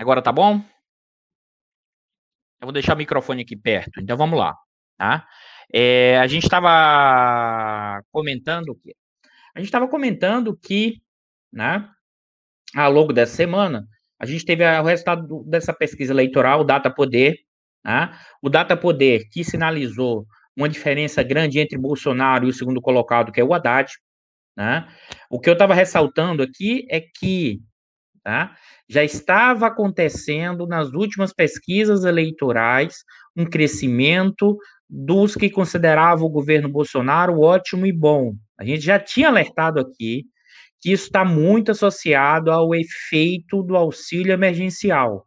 Agora tá bom? Eu vou deixar o microfone aqui perto. Então vamos lá, tá? É, a gente estava comentando o quê? A gente estava comentando que, né, ao longo dessa semana, a gente teve o resultado dessa pesquisa eleitoral, o Data Poder, né? o Data Poder que sinalizou uma diferença grande entre Bolsonaro e o segundo colocado, que é o Haddad. Né? O que eu estava ressaltando aqui é que tá, já estava acontecendo nas últimas pesquisas eleitorais um crescimento dos que consideravam o governo Bolsonaro ótimo e bom. A gente já tinha alertado aqui que isso está muito associado ao efeito do auxílio emergencial.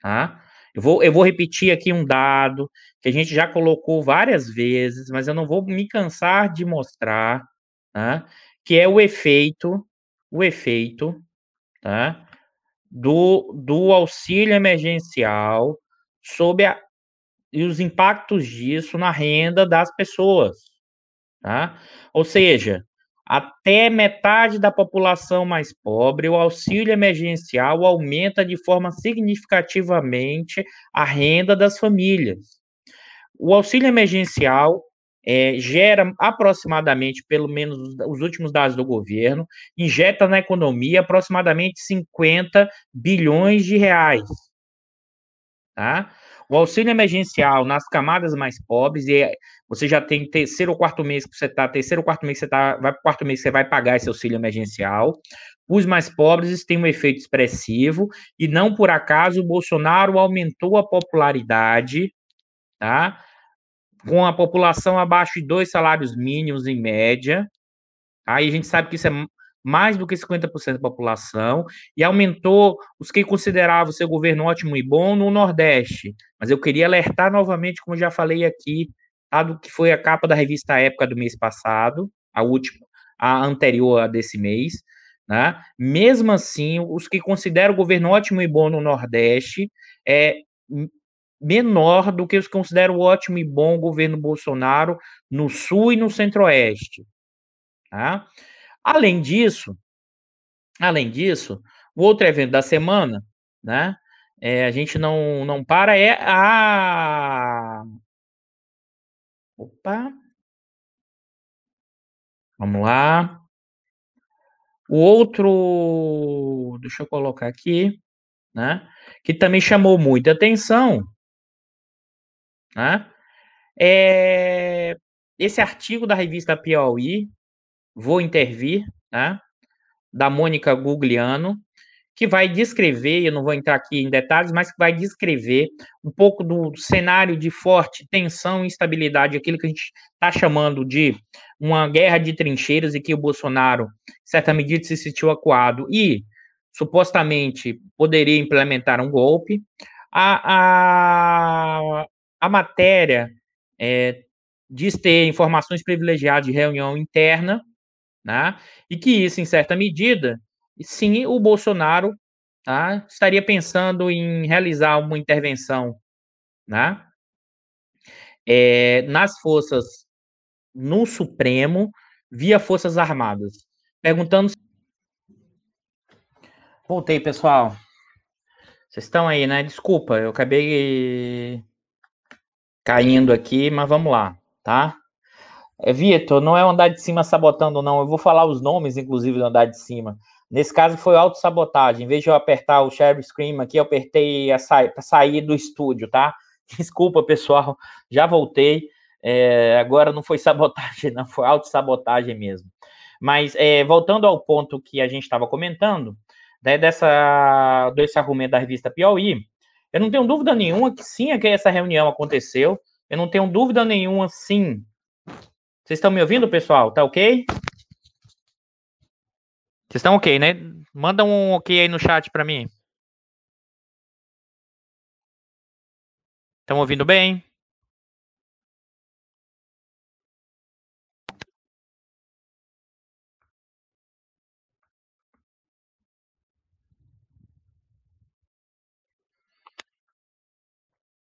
Tá? Eu vou, eu vou repetir aqui um dado que a gente já colocou várias vezes, mas eu não vou me cansar de mostrar, tá? que é o efeito, o efeito tá? do, do auxílio emergencial sobre a, e os impactos disso na renda das pessoas. Tá? Ou seja, até metade da população mais pobre, o auxílio emergencial aumenta de forma significativamente a renda das famílias. O auxílio emergencial é, gera aproximadamente, pelo menos os últimos dados do governo, injeta na economia aproximadamente 50 bilhões de reais. Tá? O auxílio emergencial nas camadas mais pobres, e você já tem terceiro ou quarto mês que você está, terceiro ou quarto mês que você está, vai para quarto mês que você vai pagar esse auxílio emergencial. Os mais pobres, isso tem um efeito expressivo, e não por acaso o Bolsonaro aumentou a popularidade, tá? Com a população abaixo de dois salários mínimos em média. Aí a gente sabe que isso é mais do que 50% da população, e aumentou os que consideravam seu governo ótimo e bom no Nordeste. Mas eu queria alertar novamente, como já falei aqui, tá, do que foi a capa da revista Época do mês passado, a última, a anterior a desse mês, né? Mesmo assim, os que consideram o governo ótimo e bom no Nordeste é menor do que os consideram ótimo e bom governo Bolsonaro no Sul e no Centro-Oeste. Tá? Além disso, além disso, o outro evento da semana, né? É, a gente não, não para, é a. Opa! Vamos lá. O outro, deixa eu colocar aqui, né? Que também chamou muita atenção, né? É esse artigo da revista Piauí, Vou Intervir, né? da Mônica Gugliano, que vai descrever, eu não vou entrar aqui em detalhes, mas que vai descrever um pouco do cenário de forte tensão e instabilidade, aquilo que a gente está chamando de uma guerra de trincheiras e que o Bolsonaro, em certa medida, se sentiu acuado e supostamente poderia implementar um golpe. A, a, a matéria é, diz ter informações privilegiadas de reunião interna, né? E que isso, em certa medida, sim, o Bolsonaro tá, estaria pensando em realizar uma intervenção né, é, nas forças, no Supremo, via Forças Armadas. Perguntando. Voltei, pessoal. Vocês estão aí, né? Desculpa, eu acabei caindo aqui, mas vamos lá, tá? É, Vitor, não é o andar de cima sabotando, não. Eu vou falar os nomes, inclusive, do andar de cima. Nesse caso, foi autossabotagem. Em vez de eu apertar o share screen aqui, eu apertei para sair do estúdio, tá? Desculpa, pessoal. Já voltei. É, agora não foi sabotagem, não. Foi autossabotagem mesmo. Mas, é, voltando ao ponto que a gente estava comentando, né, dessa, desse argumento da revista Piauí, eu não tenho dúvida nenhuma que sim, é que essa reunião aconteceu. Eu não tenho dúvida nenhuma, sim, vocês estão me ouvindo, pessoal? Tá ok? Vocês estão ok, né? Manda um ok aí no chat para mim. Estão ouvindo bem?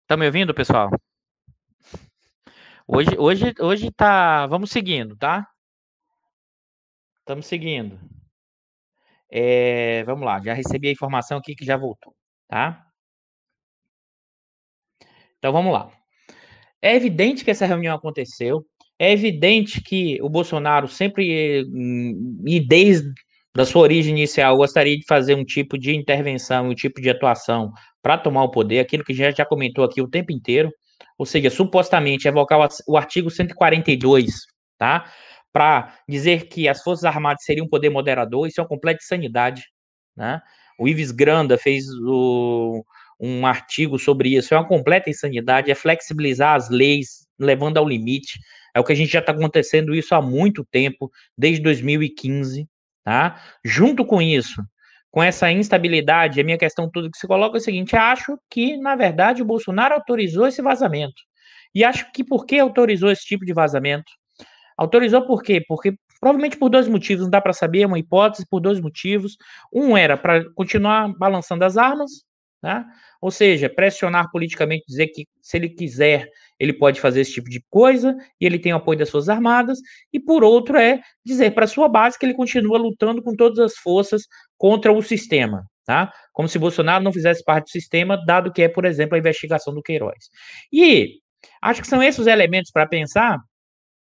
Estão me ouvindo, pessoal? Hoje, hoje, hoje tá. Vamos seguindo, tá? Estamos seguindo. É, vamos lá, já recebi a informação aqui que já voltou. tá? Então vamos lá. É evidente que essa reunião aconteceu. É evidente que o Bolsonaro sempre, hum, e desde da sua origem inicial, gostaria de fazer um tipo de intervenção, um tipo de atuação para tomar o poder, aquilo que gente já comentou aqui o tempo inteiro, ou seja, supostamente evocar o artigo 142, tá? Para dizer que as Forças Armadas seriam um poder moderador, isso é uma completa insanidade, né? O Ives Granda fez o, um artigo sobre isso, é uma completa insanidade, é flexibilizar as leis, levando ao limite, é o que a gente já está acontecendo isso há muito tempo, desde 2015, tá? Junto com isso, com essa instabilidade, a minha questão tudo que se coloca é o seguinte: acho que, na verdade, o Bolsonaro autorizou esse vazamento. E acho que por que autorizou esse tipo de vazamento? Autorizou por quê? Porque provavelmente por dois motivos, não dá para saber, é uma hipótese por dois motivos. Um era para continuar balançando as armas, né? Ou seja, pressionar politicamente, dizer que se ele quiser, ele pode fazer esse tipo de coisa, e ele tem o apoio das Forças Armadas, e por outro é dizer para sua base que ele continua lutando com todas as forças contra o sistema, tá? Como se Bolsonaro não fizesse parte do sistema, dado que é, por exemplo, a investigação do Queiroz. E acho que são esses os elementos para pensar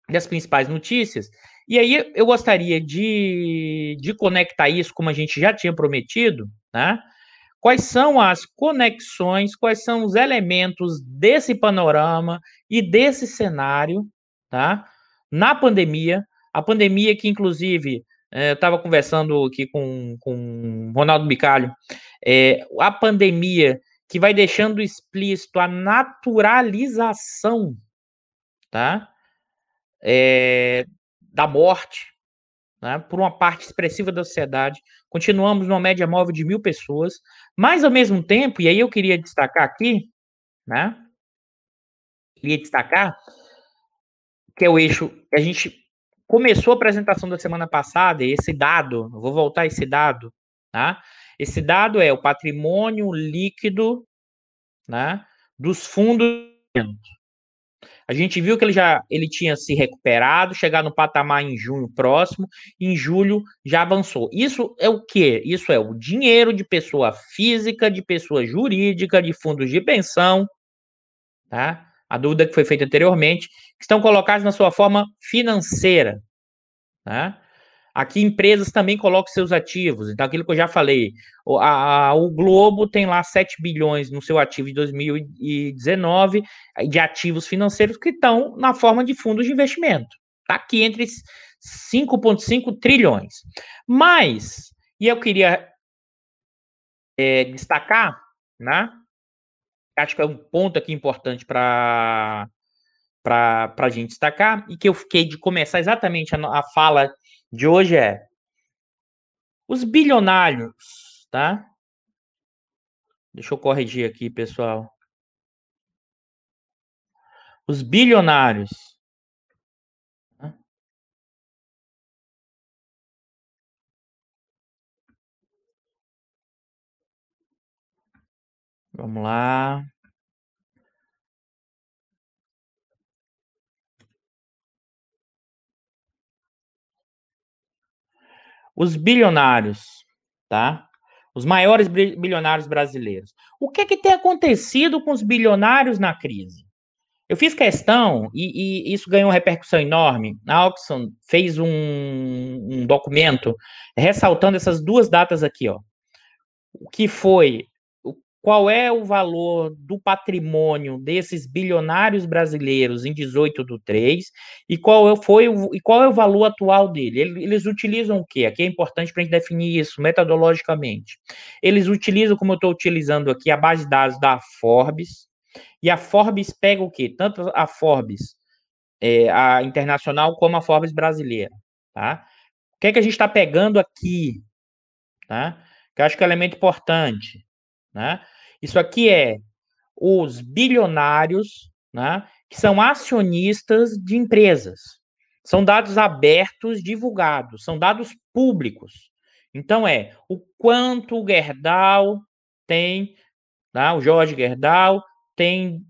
das principais notícias, e aí eu gostaria de, de conectar isso, como a gente já tinha prometido, né? Quais são as conexões, quais são os elementos desse panorama e desse cenário, tá? Na pandemia, a pandemia que, inclusive, é, eu estava conversando aqui com, com Ronaldo Bicalho, é, a pandemia que vai deixando explícito a naturalização, tá? É, da morte, né, por uma parte expressiva da sociedade. Continuamos numa média móvel de mil pessoas, mas ao mesmo tempo, e aí eu queria destacar aqui, né? Queria destacar que é o eixo a gente começou a apresentação da semana passada, e esse dado, vou voltar a esse dado, tá? Esse dado é o patrimônio líquido, né, dos fundos a gente viu que ele já ele tinha se recuperado, chegar no patamar em junho próximo, em julho já avançou. Isso é o que? Isso é o dinheiro de pessoa física, de pessoa jurídica, de fundos de pensão, tá? A dúvida que foi feita anteriormente, que estão colocados na sua forma financeira, tá? Aqui empresas também colocam seus ativos. Então, aquilo que eu já falei, o, a, o Globo tem lá 7 bilhões no seu ativo de 2019 de ativos financeiros que estão na forma de fundos de investimento. Está aqui entre 5,5 trilhões. Mas, e eu queria é, destacar, né? Acho que é um ponto aqui importante para para a gente destacar, e que eu fiquei de começar exatamente a, a fala de hoje é os bilionários, tá? Deixa eu corrigir aqui, pessoal. Os bilionários. Vamos lá. Os bilionários, tá? Os maiores bilionários brasileiros. O que é que tem acontecido com os bilionários na crise? Eu fiz questão, e, e isso ganhou uma repercussão enorme. A Oxfam fez um, um documento ressaltando essas duas datas aqui, ó. O que foi qual é o valor do patrimônio desses bilionários brasileiros em 18 do 3 e qual é, foi o, e qual é o valor atual dele. Eles utilizam o quê? Aqui é importante para a gente definir isso metodologicamente. Eles utilizam, como eu estou utilizando aqui, a base de dados da Forbes, e a Forbes pega o quê? Tanto a Forbes é, a internacional como a Forbes brasileira, tá? O que é que a gente está pegando aqui, tá? Que eu acho que é um elemento importante, né? Isso aqui é os bilionários, né, que são acionistas de empresas. São dados abertos, divulgados, são dados públicos. Então é o quanto o Gerdau tem, né, o Jorge Gerdau tem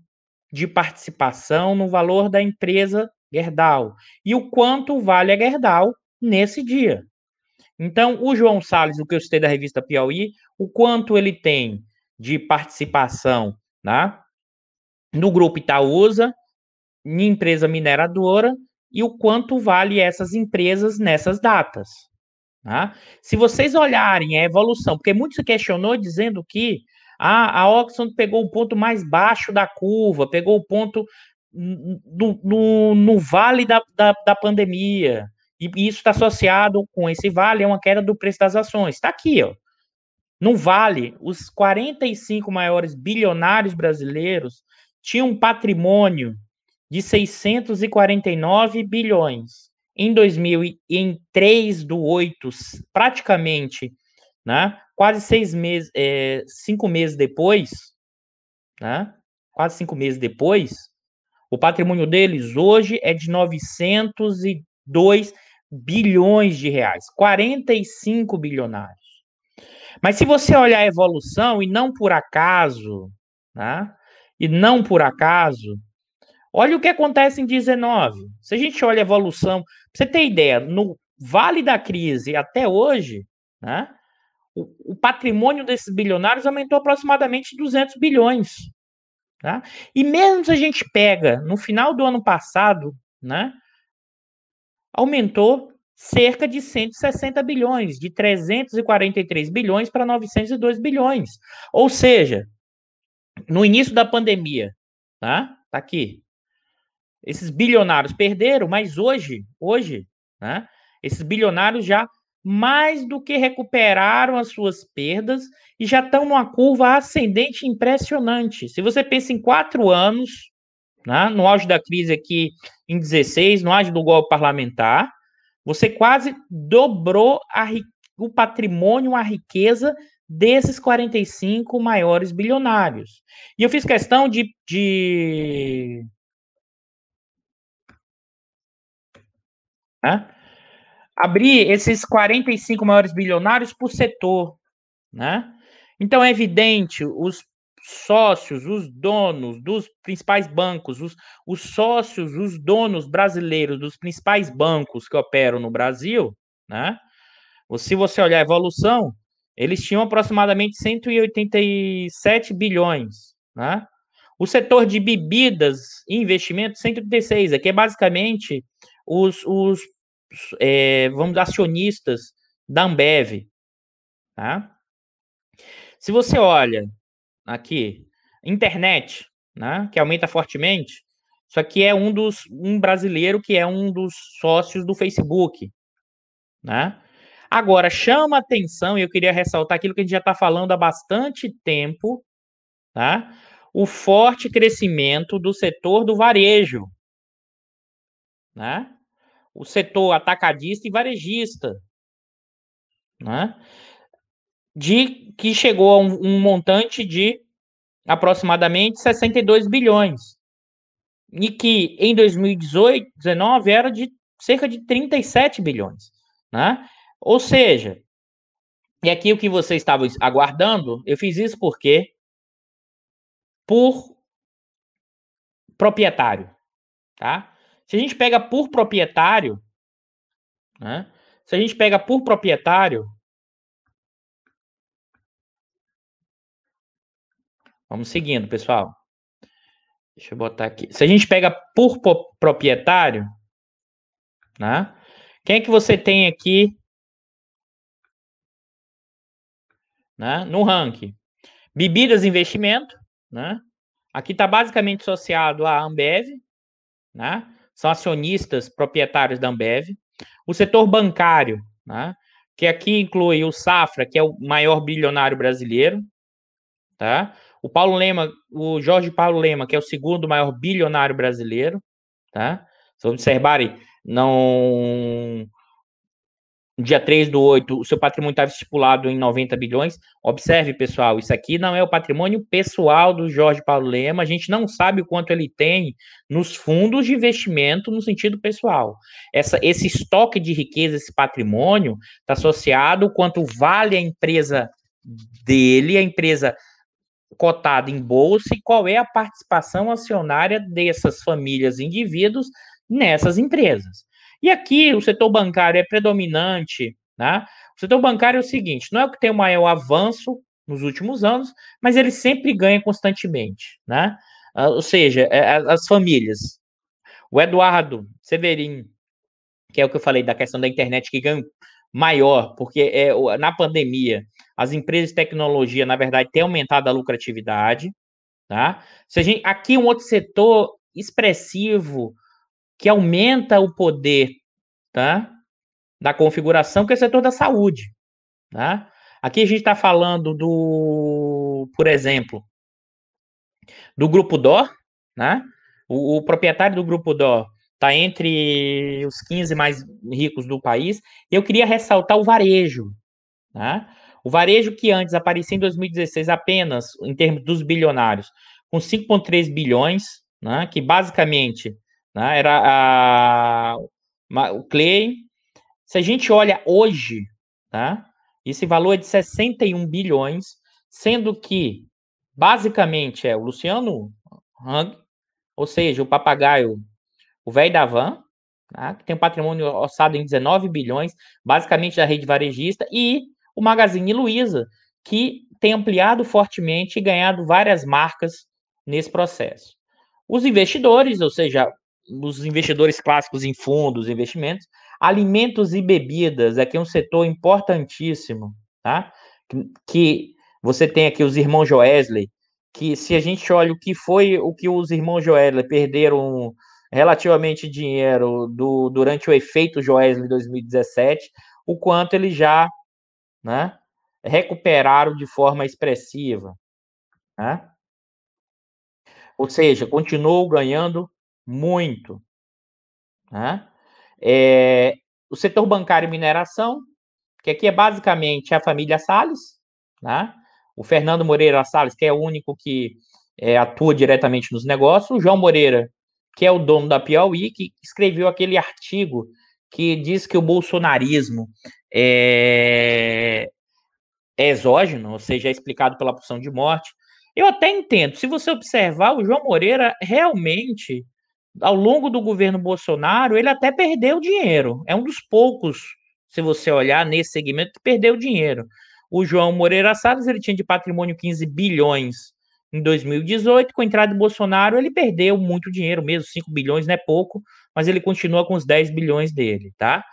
de participação no valor da empresa Gerdau e o quanto vale a Gerdau nesse dia. Então, o João Salles, o que eu citei da revista Piauí, o quanto ele tem de participação né, no grupo Itaúsa, em empresa mineradora, e o quanto vale essas empresas nessas datas. Tá? Se vocês olharem a evolução, porque muito se questionou dizendo que ah, a Oxford pegou o ponto mais baixo da curva, pegou o ponto no, no, no vale da, da, da, pandemia. E isso está associado com esse vale, é uma queda do preço das ações. Está aqui, ó. No vale, os 45 maiores bilionários brasileiros tinham um patrimônio de 649 bilhões. Em 2000, em 3 do 8, praticamente, né, quase seis meses, é, cinco meses depois, né, quase cinco meses depois, o patrimônio deles hoje é de 902 bilhões de reais, 45 bilionários. Mas se você olhar a evolução, e não por acaso, né, e não por acaso, olha o que acontece em 19. Se a gente olha a evolução, pra você ter ideia, no vale da crise até hoje, né, o, o patrimônio desses bilionários aumentou aproximadamente 200 bilhões. Tá? E mesmo se a gente pega no final do ano passado, né, aumentou cerca de 160 bilhões, de 343 bilhões para 902 bilhões. Ou seja, no início da pandemia, tá? Tá aqui. Esses bilionários perderam, mas hoje, hoje, né, esses bilionários já mais do que recuperaram as suas perdas e já estão numa curva ascendente impressionante. Se você pensa em quatro anos, né, no auge da crise aqui em 16, no auge do golpe parlamentar, você quase dobrou a, o patrimônio, a riqueza desses 45 maiores bilionários. E eu fiz questão de, de né, abrir esses 45 maiores bilionários por setor, né? Então é evidente, os sócios, os donos dos principais bancos, os, os sócios, os donos brasileiros dos principais bancos que operam no Brasil, né? Se você olhar a evolução, eles tinham aproximadamente 187 bilhões, né? O setor de bebidas e investimentos, 136, aqui é basicamente os, os é, vamos acionistas da Ambev, tá? Se você olha aqui, internet, né, que aumenta fortemente, isso aqui é um dos um brasileiro que é um dos sócios do Facebook, né? Agora chama atenção e eu queria ressaltar aquilo que a gente já está falando há bastante tempo, tá? O forte crescimento do setor do varejo, né? o setor atacadista e varejista, né? De que chegou a um, um montante de aproximadamente 62 bilhões. E que em 2018, 19 era de cerca de 37 bilhões, né? Ou seja, e aqui o que você estava aguardando, eu fiz isso porque por proprietário, tá? Se a gente pega por proprietário, né? Se a gente pega por proprietário, vamos seguindo, pessoal. Deixa eu botar aqui. Se a gente pega por proprietário, né? Quem é que você tem aqui, né? No ranking, bebidas investimento, né? Aqui está basicamente associado à Ambev, né? são acionistas proprietários da Ambev. O setor bancário, né, que aqui inclui o Safra, que é o maior bilionário brasileiro, tá? O Paulo Lema, o Jorge Paulo Lema, que é o segundo maior bilionário brasileiro, tá? Se observarem, não no dia 3 do 8, o seu patrimônio estava estipulado em 90 bilhões. Observe, pessoal, isso aqui não é o patrimônio pessoal do Jorge Paulo Lema. A gente não sabe o quanto ele tem nos fundos de investimento no sentido pessoal. Essa, esse estoque de riqueza, esse patrimônio, está associado ao quanto vale a empresa dele, a empresa cotada em bolsa e qual é a participação acionária dessas famílias indivíduos nessas empresas. E aqui o setor bancário é predominante, né? O setor bancário é o seguinte: não é o que tem o maior avanço nos últimos anos, mas ele sempre ganha constantemente, né? Uh, ou seja, é, as famílias. O Eduardo Severin, que é o que eu falei da questão da internet que ganha maior, porque é, na pandemia as empresas de tecnologia, na verdade, têm aumentado a lucratividade, tá? Se a gente, aqui um outro setor expressivo que aumenta o poder, tá? Da configuração, que é o setor da saúde, tá? Aqui a gente está falando do, por exemplo, do grupo DOR, né? O, o proprietário do grupo DOR está entre os 15 mais ricos do país. Eu queria ressaltar o varejo, né? O varejo que antes aparecia em 2016 apenas em termos dos bilionários, com 5,3 bilhões, né? Que basicamente né, era a, o Clay. Se a gente olha hoje, tá? Esse valor é de 61 bilhões, sendo que basicamente é o Luciano Hang, ou seja, o papagaio, o velho da van, tá? que tem um patrimônio orçado em 19 bilhões, basicamente da rede varejista, e o Magazine Luiza, que tem ampliado fortemente e ganhado várias marcas nesse processo. Os investidores, ou seja, os investidores clássicos em fundos, investimentos, alimentos e bebidas, aqui é um setor importantíssimo, tá? Que você tem aqui os irmãos Joesley, que se a gente olha o que foi o que os irmãos Joesley perderam relativamente dinheiro do, durante o efeito Joesley 2017, o quanto eles já, né, recuperaram de forma expressiva, né? Ou seja, continuou ganhando muito. Né? É, o setor bancário e mineração, que aqui é basicamente a família Salles, né? o Fernando Moreira Salles, que é o único que é, atua diretamente nos negócios, o João Moreira, que é o dono da Piauí, que escreveu aquele artigo que diz que o bolsonarismo é, é exógeno, ou seja, é explicado pela pulsão de morte. Eu até entendo. Se você observar, o João Moreira realmente ao longo do governo Bolsonaro, ele até perdeu dinheiro. É um dos poucos, se você olhar nesse segmento, que perdeu dinheiro. O João Moreira Salles, ele tinha de patrimônio 15 bilhões em 2018, com a entrada de Bolsonaro, ele perdeu muito dinheiro mesmo, 5 bilhões não é pouco, mas ele continua com os 10 bilhões dele, tá?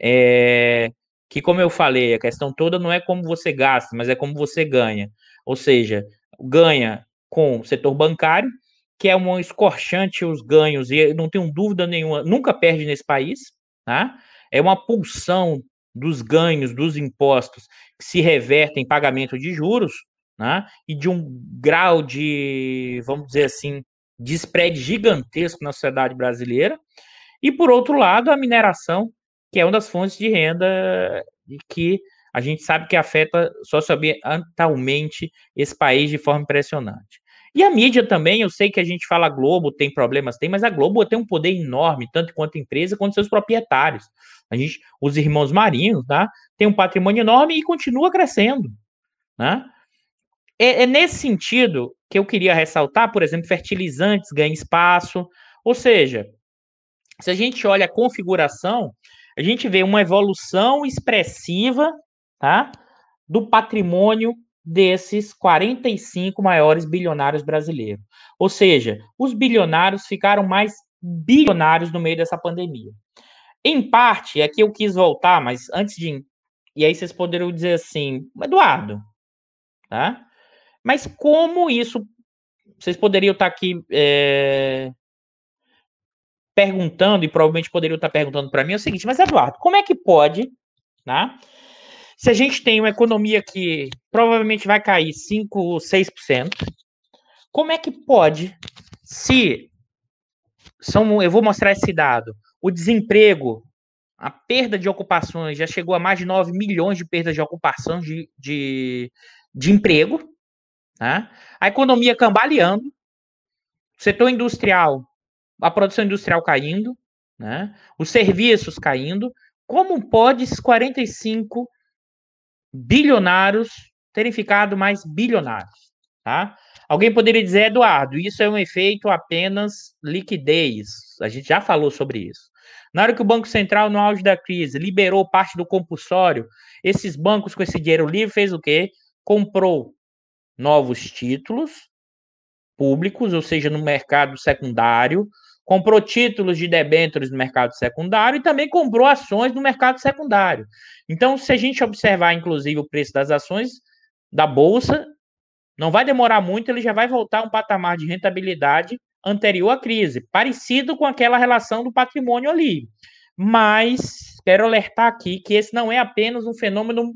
É, que, como eu falei, a questão toda não é como você gasta, mas é como você ganha. Ou seja, ganha com o setor bancário, que é um escorchante os ganhos, e não tenho dúvida nenhuma, nunca perde nesse país, tá? É uma pulsão dos ganhos dos impostos que se revertem em pagamento de juros, né? E de um grau de, vamos dizer assim, de spread gigantesco na sociedade brasileira. E por outro lado, a mineração, que é uma das fontes de renda que a gente sabe que afeta socioambientalmente esse país de forma impressionante. E a mídia também, eu sei que a gente fala Globo tem problemas, tem, mas a Globo tem um poder enorme, tanto quanto empresa, quanto seus proprietários. A gente, os irmãos Marinhos, tá? Tem um patrimônio enorme e continua crescendo, né? É, é nesse sentido que eu queria ressaltar, por exemplo, fertilizantes ganham espaço, ou seja, se a gente olha a configuração, a gente vê uma evolução expressiva, tá? Do patrimônio desses 45 maiores bilionários brasileiros. Ou seja, os bilionários ficaram mais bilionários no meio dessa pandemia. Em parte, que eu quis voltar, mas antes de. E aí vocês poderiam dizer assim, Eduardo, tá? Mas como isso. Vocês poderiam estar aqui é, perguntando, e provavelmente poderiam estar perguntando para mim, é o seguinte, mas Eduardo, como é que pode, tá? Se a gente tem uma economia que provavelmente vai cair 5, 6%, como é que pode, se são, eu vou mostrar esse dado, o desemprego, a perda de ocupações já chegou a mais de 9 milhões de perdas de ocupação de, de, de emprego, né? a economia cambaleando, setor industrial, a produção industrial caindo, né? os serviços caindo, como pode esses 45 bilionários terem ficado mais bilionários, tá? Alguém poderia dizer, Eduardo, isso é um efeito apenas liquidez. A gente já falou sobre isso. Na hora que o Banco Central, no auge da crise, liberou parte do compulsório, esses bancos com esse dinheiro livre fez o quê? Comprou novos títulos públicos, ou seja, no mercado secundário, comprou títulos de debêntures no mercado secundário e também comprou ações no mercado secundário. Então, se a gente observar, inclusive, o preço das ações da Bolsa, não vai demorar muito, ele já vai voltar a um patamar de rentabilidade anterior à crise, parecido com aquela relação do patrimônio ali. Mas quero alertar aqui que esse não é apenas um fenômeno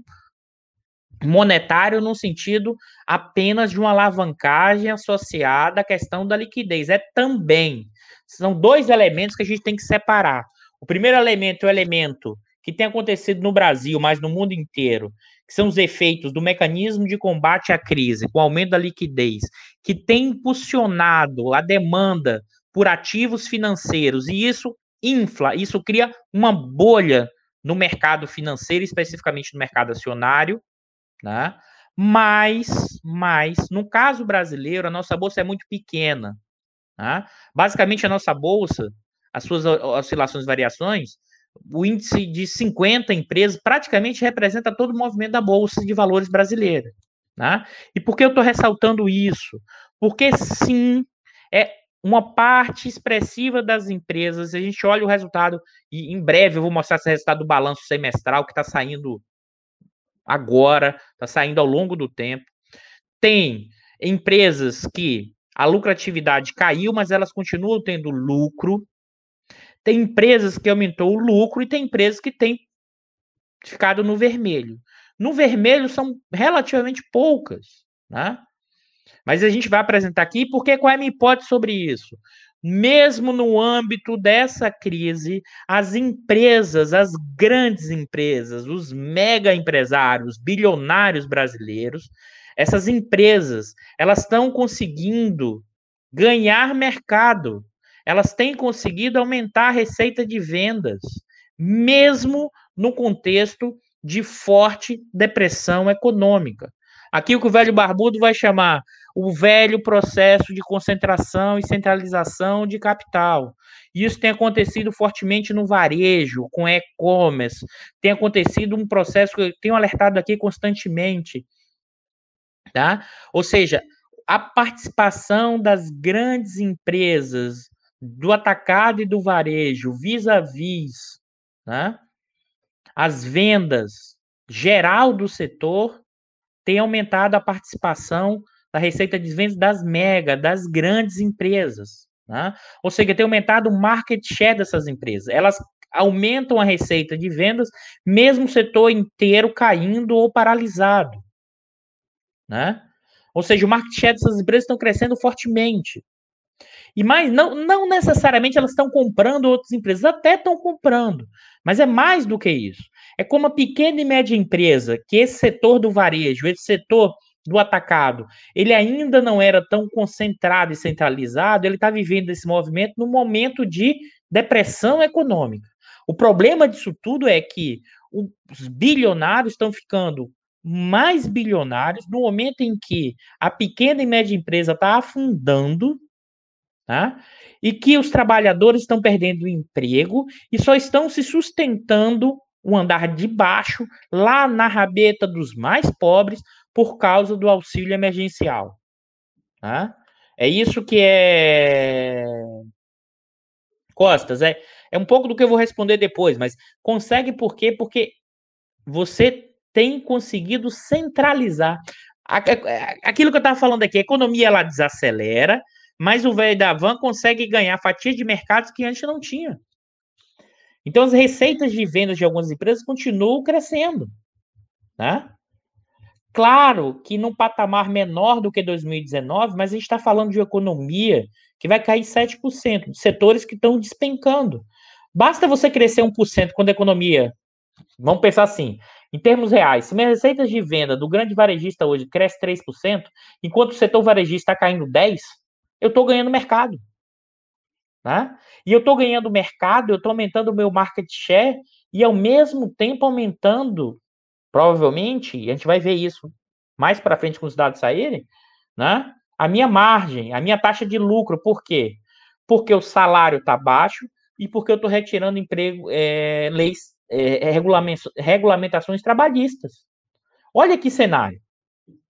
monetário no sentido apenas de uma alavancagem associada à questão da liquidez. É também. São dois elementos que a gente tem que separar. O primeiro elemento é o elemento que tem acontecido no Brasil, mas no mundo inteiro, que são os efeitos do mecanismo de combate à crise, com o aumento da liquidez, que tem impulsionado a demanda por ativos financeiros, e isso infla, isso cria uma bolha no mercado financeiro, especificamente no mercado acionário, né? Mas, mas, no caso brasileiro, a nossa bolsa é muito pequena. Né? Basicamente, a nossa bolsa, as suas oscilações e variações, o índice de 50 empresas praticamente representa todo o movimento da Bolsa de Valores brasileira. Né? E por que eu estou ressaltando isso? Porque sim, é uma parte expressiva das empresas, a gente olha o resultado, e em breve eu vou mostrar esse resultado do balanço semestral que está saindo agora, está saindo ao longo do tempo. Tem empresas que a lucratividade caiu, mas elas continuam tendo lucro. Tem empresas que aumentou o lucro e tem empresas que têm ficado no vermelho. No vermelho são relativamente poucas, né? Mas a gente vai apresentar aqui porque qual é a minha hipótese sobre isso? Mesmo no âmbito dessa crise, as empresas, as grandes empresas, os mega empresários, bilionários brasileiros, essas empresas, elas estão conseguindo ganhar mercado elas têm conseguido aumentar a receita de vendas, mesmo no contexto de forte depressão econômica. Aqui o que o velho barbudo vai chamar o velho processo de concentração e centralização de capital. Isso tem acontecido fortemente no varejo, com e-commerce. Tem acontecido um processo que eu tenho alertado aqui constantemente. Tá? Ou seja, a participação das grandes empresas do atacado e do varejo vis-à-vis, né? As vendas geral do setor tem aumentado a participação da receita de vendas das mega, das grandes empresas, né? Ou seja, tem aumentado o market share dessas empresas. Elas aumentam a receita de vendas, mesmo o setor inteiro caindo ou paralisado, né? Ou seja, o market share dessas empresas estão crescendo fortemente. E mais, não, não necessariamente elas estão comprando outras empresas, até estão comprando, mas é mais do que isso. É como a pequena e média empresa, que esse setor do varejo, esse setor do atacado, ele ainda não era tão concentrado e centralizado, ele está vivendo esse movimento no momento de depressão econômica. O problema disso tudo é que os bilionários estão ficando mais bilionários no momento em que a pequena e média empresa está afundando Tá? E que os trabalhadores estão perdendo o emprego e só estão se sustentando o andar de baixo, lá na rabeta dos mais pobres, por causa do auxílio emergencial. Tá? É isso que é. Costas, é, é um pouco do que eu vou responder depois, mas consegue por quê? Porque você tem conseguido centralizar. Aquilo que eu estava falando aqui, a economia ela desacelera, mas o velho da van consegue ganhar fatia de mercados que antes não tinha. Então as receitas de vendas de algumas empresas continuam crescendo, né? Claro que num patamar menor do que 2019, mas a gente está falando de economia que vai cair 7%, de setores que estão despencando. Basta você crescer 1% quando a economia. Vamos pensar assim, em termos reais, se minhas receitas de venda do grande varejista hoje cresce 3%, enquanto o setor varejista está caindo 10%, eu estou ganhando mercado. Né? E eu estou ganhando mercado, eu estou aumentando o meu market share e ao mesmo tempo aumentando, provavelmente, e a gente vai ver isso mais para frente com os dados saírem, né? A minha margem, a minha taxa de lucro, por quê? Porque o salário está baixo e porque eu estou retirando emprego, é, leis, é, regulamentações trabalhistas. Olha que cenário.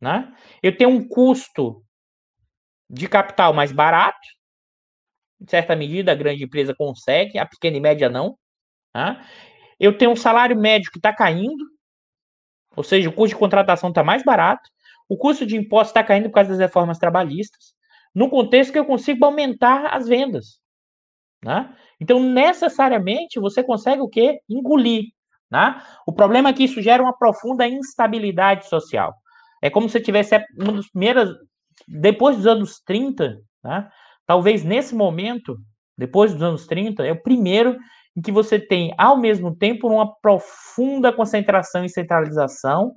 né? Eu tenho um custo de capital mais barato, em certa medida a grande empresa consegue, a pequena e média não. Né? Eu tenho um salário médio que está caindo, ou seja, o custo de contratação está mais barato, o custo de impostos está caindo por causa das reformas trabalhistas, no contexto que eu consigo aumentar as vendas. Né? Então, necessariamente, você consegue o quê? Engolir. Né? O problema é que isso gera uma profunda instabilidade social. É como se tivesse uma das primeiras. Depois dos anos 30, né? Talvez nesse momento, depois dos anos 30, é o primeiro em que você tem, ao mesmo tempo, uma profunda concentração e centralização,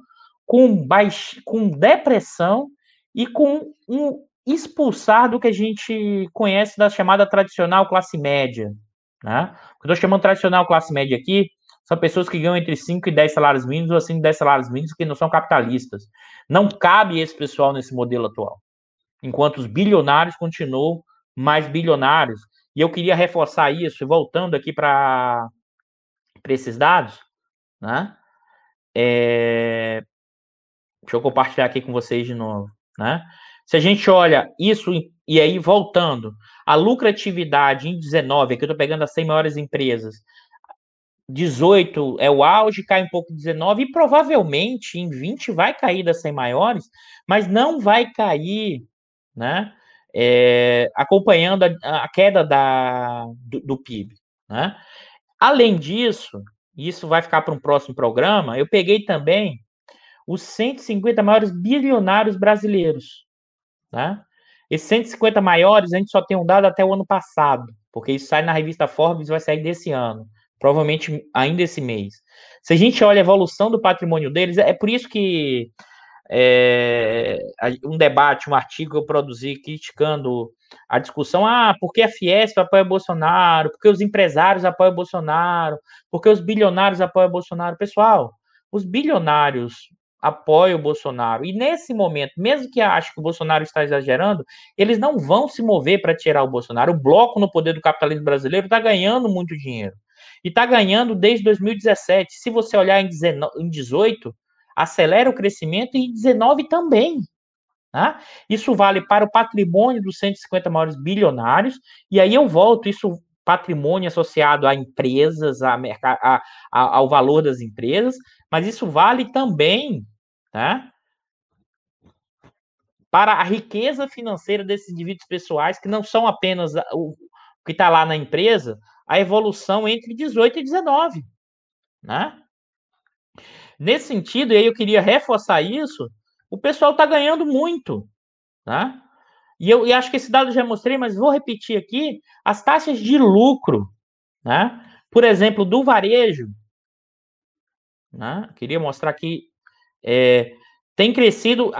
com, baix... com depressão e com um expulsar do que a gente conhece da chamada tradicional classe média. Né? O que eu estou chamando tradicional classe média aqui são pessoas que ganham entre 5 e 10 salários mínimos ou acima de 10 salários mínimos que não são capitalistas. Não cabe esse pessoal nesse modelo atual. Enquanto os bilionários continuam mais bilionários. E eu queria reforçar isso, voltando aqui para esses dados, né? É... Deixa eu compartilhar aqui com vocês de novo, né? Se a gente olha isso, e aí voltando, a lucratividade em 19, aqui eu estou pegando as 100 maiores empresas, 18 é o auge, cai um pouco em 19 e provavelmente em 20 vai cair das 100 maiores, mas não vai cair, né? É, acompanhando a, a, queda da, do, do PIB, né? Além disso, isso vai ficar para um próximo programa, eu peguei também os 150 maiores bilionários brasileiros, né? Esses 150 maiores a gente só tem um dado até o ano passado, porque isso sai na revista Forbes e vai sair desse ano provavelmente ainda esse mês. Se a gente olha a evolução do patrimônio deles, é por isso que é, um debate, um artigo que eu produzi criticando a discussão, ah, por que a Fiesp apoia Bolsonaro, por que os empresários apoiam Bolsonaro, por que os bilionários apoiam Bolsonaro. Pessoal, os bilionários apoiam o Bolsonaro, e nesse momento, mesmo que ache que o Bolsonaro está exagerando, eles não vão se mover para tirar o Bolsonaro. O bloco no poder do capitalismo brasileiro está ganhando muito dinheiro. E está ganhando desde 2017. Se você olhar em, 19, em 18, acelera o crescimento e em 19 também. Tá? Isso vale para o patrimônio dos 150 maiores bilionários, e aí eu volto, isso patrimônio associado a empresas, a, a, a, ao valor das empresas, mas isso vale também tá? para a riqueza financeira desses indivíduos pessoais, que não são apenas o que está lá na empresa, a evolução entre 18 e 19, né? Nesse sentido, e aí eu queria reforçar isso, o pessoal está ganhando muito, né? E eu e acho que esse dado eu já mostrei, mas vou repetir aqui, as taxas de lucro, né? Por exemplo, do varejo, né? Queria mostrar aqui, é, tem crescido,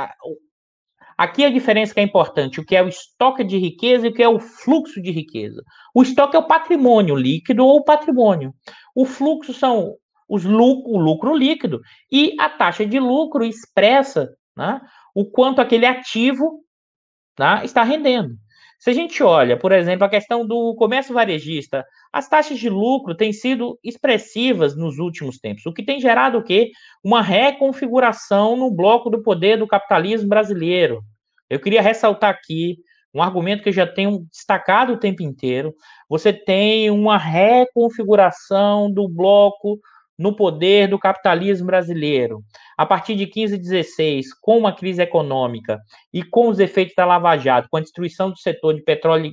Aqui a diferença que é importante, o que é o estoque de riqueza e o que é o fluxo de riqueza. O estoque é o patrimônio líquido ou patrimônio. O fluxo são os lucro, o lucro líquido e a taxa de lucro expressa né, o quanto aquele ativo né, está rendendo. Se a gente olha, por exemplo, a questão do comércio varejista, as taxas de lucro têm sido expressivas nos últimos tempos, o que tem gerado o quê? Uma reconfiguração no bloco do poder do capitalismo brasileiro. Eu queria ressaltar aqui um argumento que eu já tenho destacado o tempo inteiro. Você tem uma reconfiguração do bloco no poder do capitalismo brasileiro. A partir de 15 e 16, com a crise econômica e com os efeitos da Lava Jato, com a destruição do setor de petróleo,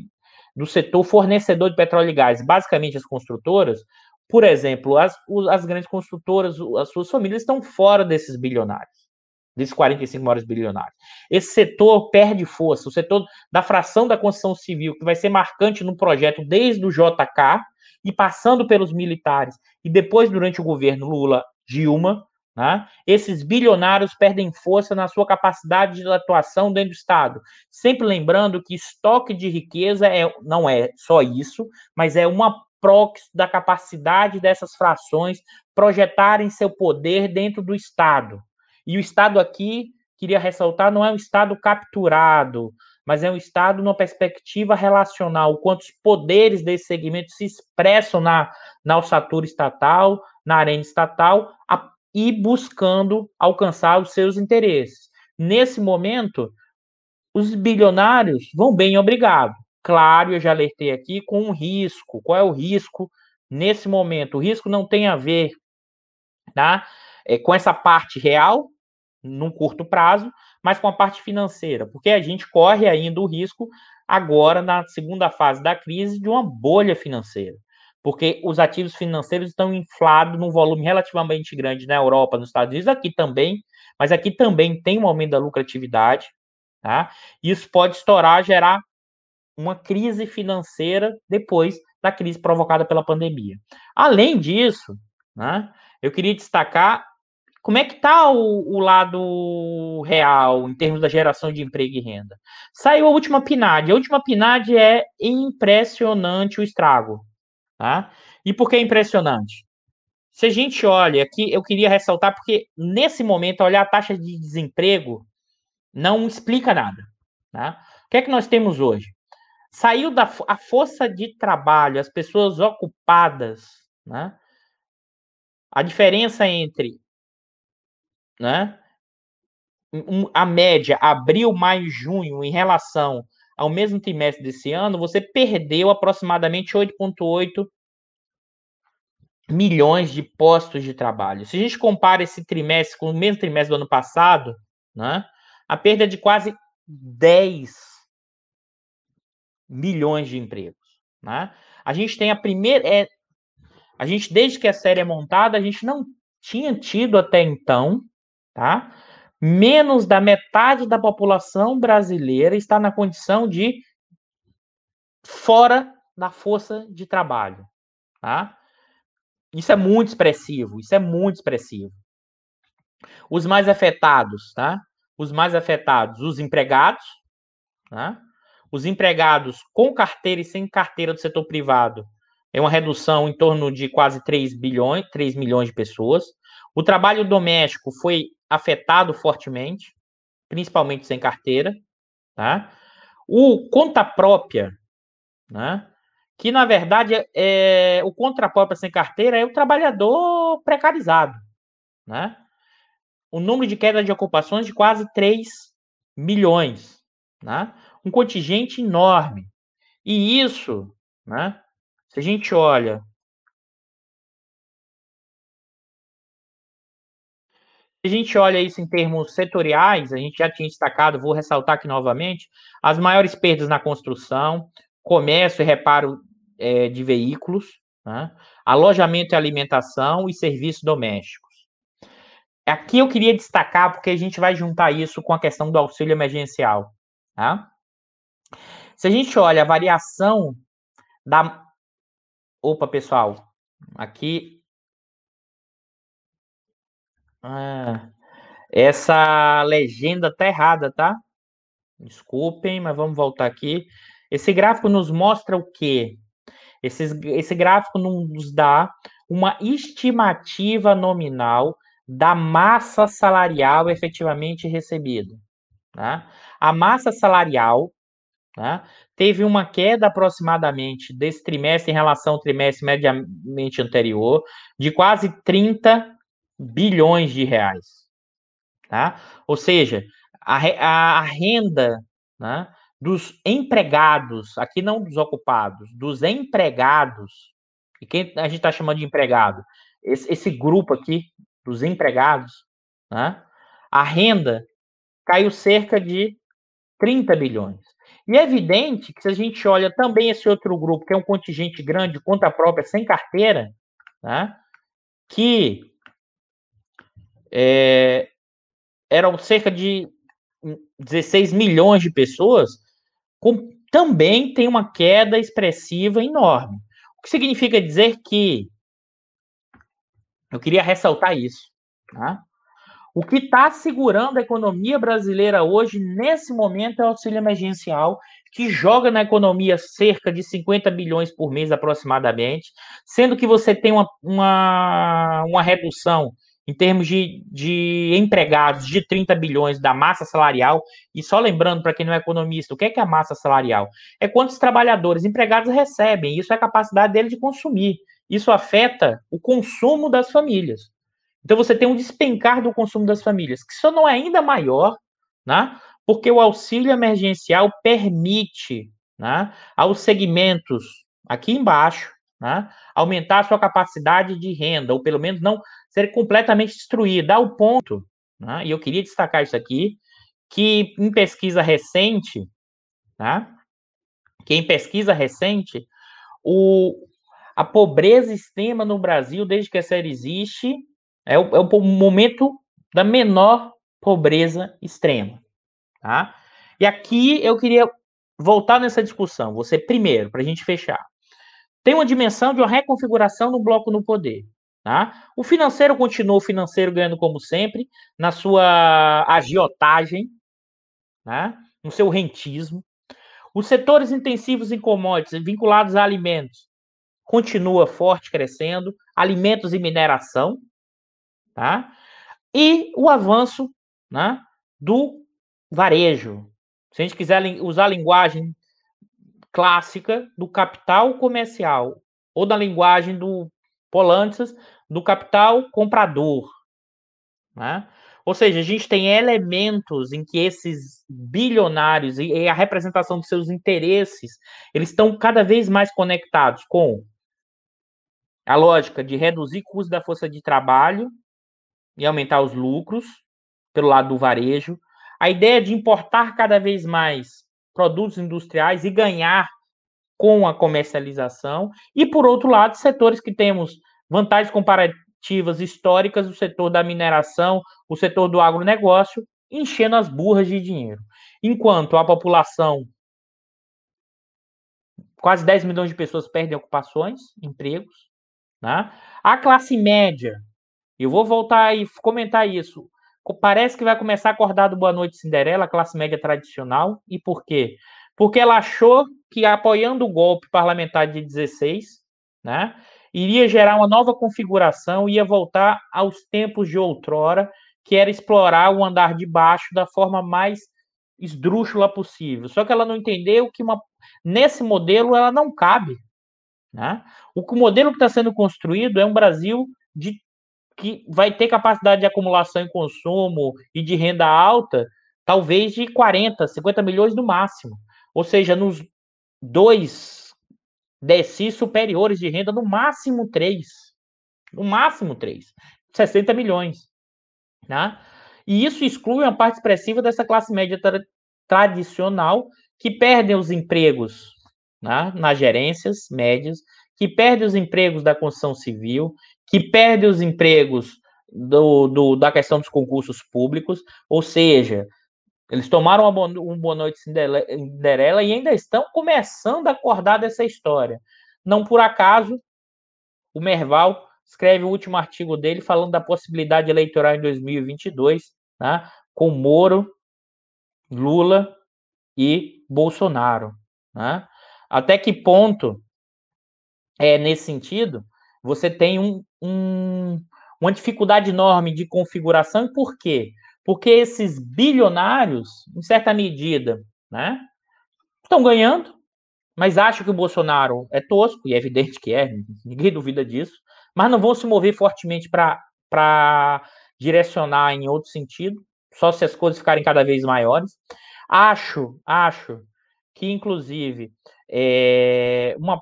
do setor fornecedor de petróleo e gás, basicamente as construtoras, por exemplo, as, as grandes construtoras, as suas famílias estão fora desses bilionários, desses 45 maiores bilionários. Esse setor perde força, o setor da fração da construção civil, que vai ser marcante no projeto desde o JK, e passando pelos militares, e depois, durante o governo Lula, Dilma, né, esses bilionários perdem força na sua capacidade de atuação dentro do Estado. Sempre lembrando que estoque de riqueza é, não é só isso, mas é uma prox da capacidade dessas frações projetarem seu poder dentro do Estado. E o Estado aqui, queria ressaltar, não é um Estado capturado, mas é um Estado numa perspectiva relacional, quantos poderes desse segmento se expressam na, na alçatura estatal, na arena estatal, a, e buscando alcançar os seus interesses. nesse momento, os bilionários vão bem obrigado. Claro, eu já alertei aqui com um risco. Qual é o risco nesse momento? O risco não tem a ver tá? É, com essa parte real, num curto prazo, mas com a parte financeira, porque a gente corre ainda o risco agora, na segunda fase da crise, de uma bolha financeira. Porque os ativos financeiros estão inflados num volume relativamente grande na Europa, nos Estados Unidos, aqui também, mas aqui também tem um aumento da lucratividade, tá? Isso pode estourar, gerar uma crise financeira depois da crise provocada pela pandemia. Além disso, né, eu queria destacar como é que está o, o, lado real em termos da geração de emprego e renda. Saiu a última PNAD. A última PNAD é impressionante o estrago. Tá? E por que impressionante? Se a gente olha aqui, eu queria ressaltar porque nesse momento olhar a taxa de desemprego não explica nada. Tá? O que é que nós temos hoje? Saiu da a força de trabalho, as pessoas ocupadas, né? A diferença entre né, a média abril, maio, junho em relação ao mesmo trimestre desse ano, você perdeu aproximadamente 8,8 milhões de postos de trabalho. Se a gente compara esse trimestre com o mesmo trimestre do ano passado, né, a perda é de quase 10 milhões de empregos. Né? A gente tem a primeira. É, a gente, desde que a série é montada, a gente não tinha tido até então, tá? Menos da metade da população brasileira está na condição de fora da força de trabalho, tá? Isso é muito expressivo, isso é muito expressivo. Os mais afetados, tá? Os mais afetados, os empregados, tá? Os empregados com carteira e sem carteira do setor privado é uma redução em torno de quase 3 bilhões, 3 milhões de pessoas. O trabalho doméstico foi afetado fortemente, principalmente sem carteira, tá? O conta própria, né? Que na verdade é, o conta própria sem carteira é o trabalhador precarizado, né? O número de queda de ocupações de quase 3 milhões, né? Um contingente enorme. E isso, né? Se a gente olha a gente olha isso em termos setoriais, a gente já tinha destacado, vou ressaltar aqui novamente, as maiores perdas na construção, comércio e reparo é, de veículos, né? alojamento e alimentação e serviços domésticos. Aqui eu queria destacar, porque a gente vai juntar isso com a questão do auxílio emergencial. Tá? Se a gente olha a variação da Opa, pessoal, aqui. Ah, essa legenda tá errada, tá? Desculpem, mas vamos voltar aqui. Esse gráfico nos mostra o quê? Esse, esse gráfico nos dá uma estimativa nominal da massa salarial efetivamente recebida. Tá? A massa salarial tá? teve uma queda aproximadamente desse trimestre em relação ao trimestre mediamente anterior de quase 30 bilhões de reais. Tá? Ou seja, a, a, renda né, dos empregados, aqui não dos ocupados, dos empregados, e quem a gente está chamando de empregado? Esse, esse, grupo aqui dos empregados, né, a renda caiu cerca de 30 bilhões. E é evidente que se a gente olha também esse outro grupo, que é um contingente grande, conta própria, sem carteira, né, que é, eram cerca de 16 milhões de pessoas, com, também tem uma queda expressiva enorme. O que significa dizer que eu queria ressaltar isso. Tá? O que está segurando a economia brasileira hoje, nesse momento, é o auxílio emergencial, que joga na economia cerca de 50 bilhões por mês aproximadamente, sendo que você tem uma, uma, uma redução em termos de, de empregados de 30 bilhões da massa salarial. E só lembrando, para quem não é economista, o que é, que é a massa salarial? É quantos trabalhadores empregados recebem, isso é a capacidade dele de consumir. Isso afeta o consumo das famílias. Então você tem um despencar do consumo das famílias, que só não é ainda maior né? porque o auxílio emergencial permite né, aos segmentos aqui embaixo né, aumentar a sua capacidade de renda, ou pelo menos não ser completamente destruída, ao ponto, né, e eu queria destacar isso aqui, que em pesquisa recente, né, que em pesquisa recente, o, a pobreza extrema no Brasil, desde que a série existe, é o, é o momento da menor pobreza extrema. Tá? E aqui eu queria voltar nessa discussão. Você, primeiro, para a gente fechar, tem uma dimensão de uma reconfiguração do bloco no poder. Tá? O financeiro continua o financeiro ganhando como sempre, na sua agiotagem, né? no seu rentismo. Os setores intensivos em commodities vinculados a alimentos continua forte, crescendo, alimentos e mineração, tá? E o avanço, né, do varejo. Se a gente quiser usar a linguagem clássica do capital comercial ou da linguagem do Polantzas, do capital comprador, né? Ou seja, a gente tem elementos em que esses bilionários e a representação dos seus interesses, eles estão cada vez mais conectados com a lógica de reduzir custo da força de trabalho e aumentar os lucros pelo lado do varejo, a ideia de importar cada vez mais produtos industriais e ganhar com a comercialização, e por outro lado, setores que temos vantagens comparativas históricas, o setor da mineração, o setor do agronegócio, enchendo as burras de dinheiro. Enquanto a população, quase 10 milhões de pessoas perdem ocupações, empregos, né? A classe média, eu vou voltar e comentar isso. Parece que vai começar a acordar do Boa Noite Cinderela, classe média tradicional. E por quê? Porque ela achou que apoiando o golpe parlamentar de 16, né, iria gerar uma nova configuração, ia voltar aos tempos de outrora, que era explorar o andar de baixo da forma mais esdrúxula possível. Só que ela não entendeu que uma, nesse modelo ela não cabe. Né? O modelo que está sendo construído é um Brasil de, que vai ter capacidade de acumulação e consumo e de renda alta, talvez de 40, 50 milhões no máximo. Ou seja, nos dois DSI superiores de renda, no máximo três. No máximo três. 60 milhões. Né? E isso exclui uma parte expressiva dessa classe média tra tradicional que perdem os empregos né, nas gerências médias, que perde os empregos da construção civil, que perde os empregos do, do, da questão dos concursos públicos, ou seja, eles tomaram uma um Boa Noite Cinderela e ainda estão começando a acordar dessa história. Não por acaso, o Merval escreve o último artigo dele falando da possibilidade eleitoral em 2022, né, com Moro, Lula e Bolsonaro. Né? Até que ponto, é, nesse sentido, você tem um, um, uma dificuldade enorme de configuração, por quê? Porque esses bilionários, em certa medida, né, estão ganhando, mas acham que o Bolsonaro é tosco, e é evidente que é, ninguém duvida disso, mas não vão se mover fortemente para direcionar em outro sentido, só se as coisas ficarem cada vez maiores. Acho, acho que, inclusive, é, uma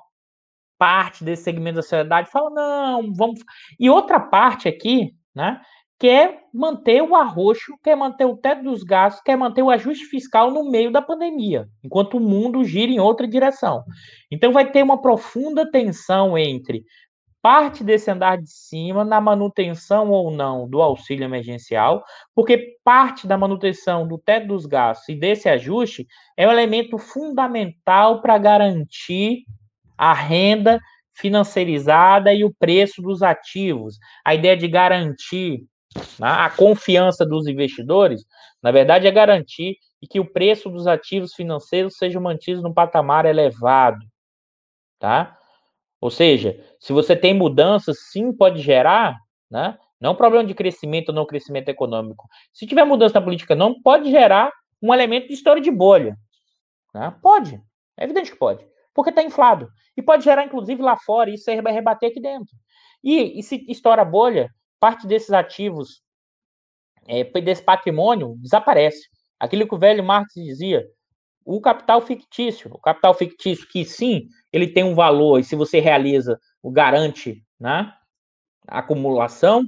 parte desse segmento da sociedade fala, não, vamos. E outra parte aqui, né, quer manter o arroxo, quer manter o teto dos gastos, quer manter o ajuste fiscal no meio da pandemia, enquanto o mundo gira em outra direção. Então vai ter uma profunda tensão entre parte desse andar de cima na manutenção ou não do auxílio emergencial, porque parte da manutenção do teto dos gastos e desse ajuste é um elemento fundamental para garantir a renda financiarizada e o preço dos ativos. A ideia de garantir né, a confiança dos investidores, na verdade, é garantir que o preço dos ativos financeiros seja mantido num patamar elevado, tá? Ou seja, se você tem mudanças, sim, pode gerar, né? Não problema de crescimento ou não crescimento econômico. Se tiver mudança na política, não pode gerar um elemento de história de bolha. Né? Pode. É evidente que pode. Porque está inflado. E pode gerar, inclusive, lá fora, e isso vai rebater aqui dentro. E, e se estoura bolha, parte desses ativos, é, desse patrimônio, desaparece. Aquilo que o velho Marx dizia, o capital fictício, o capital fictício que sim, ele tem um valor e se você realiza, o garante, né, a acumulação,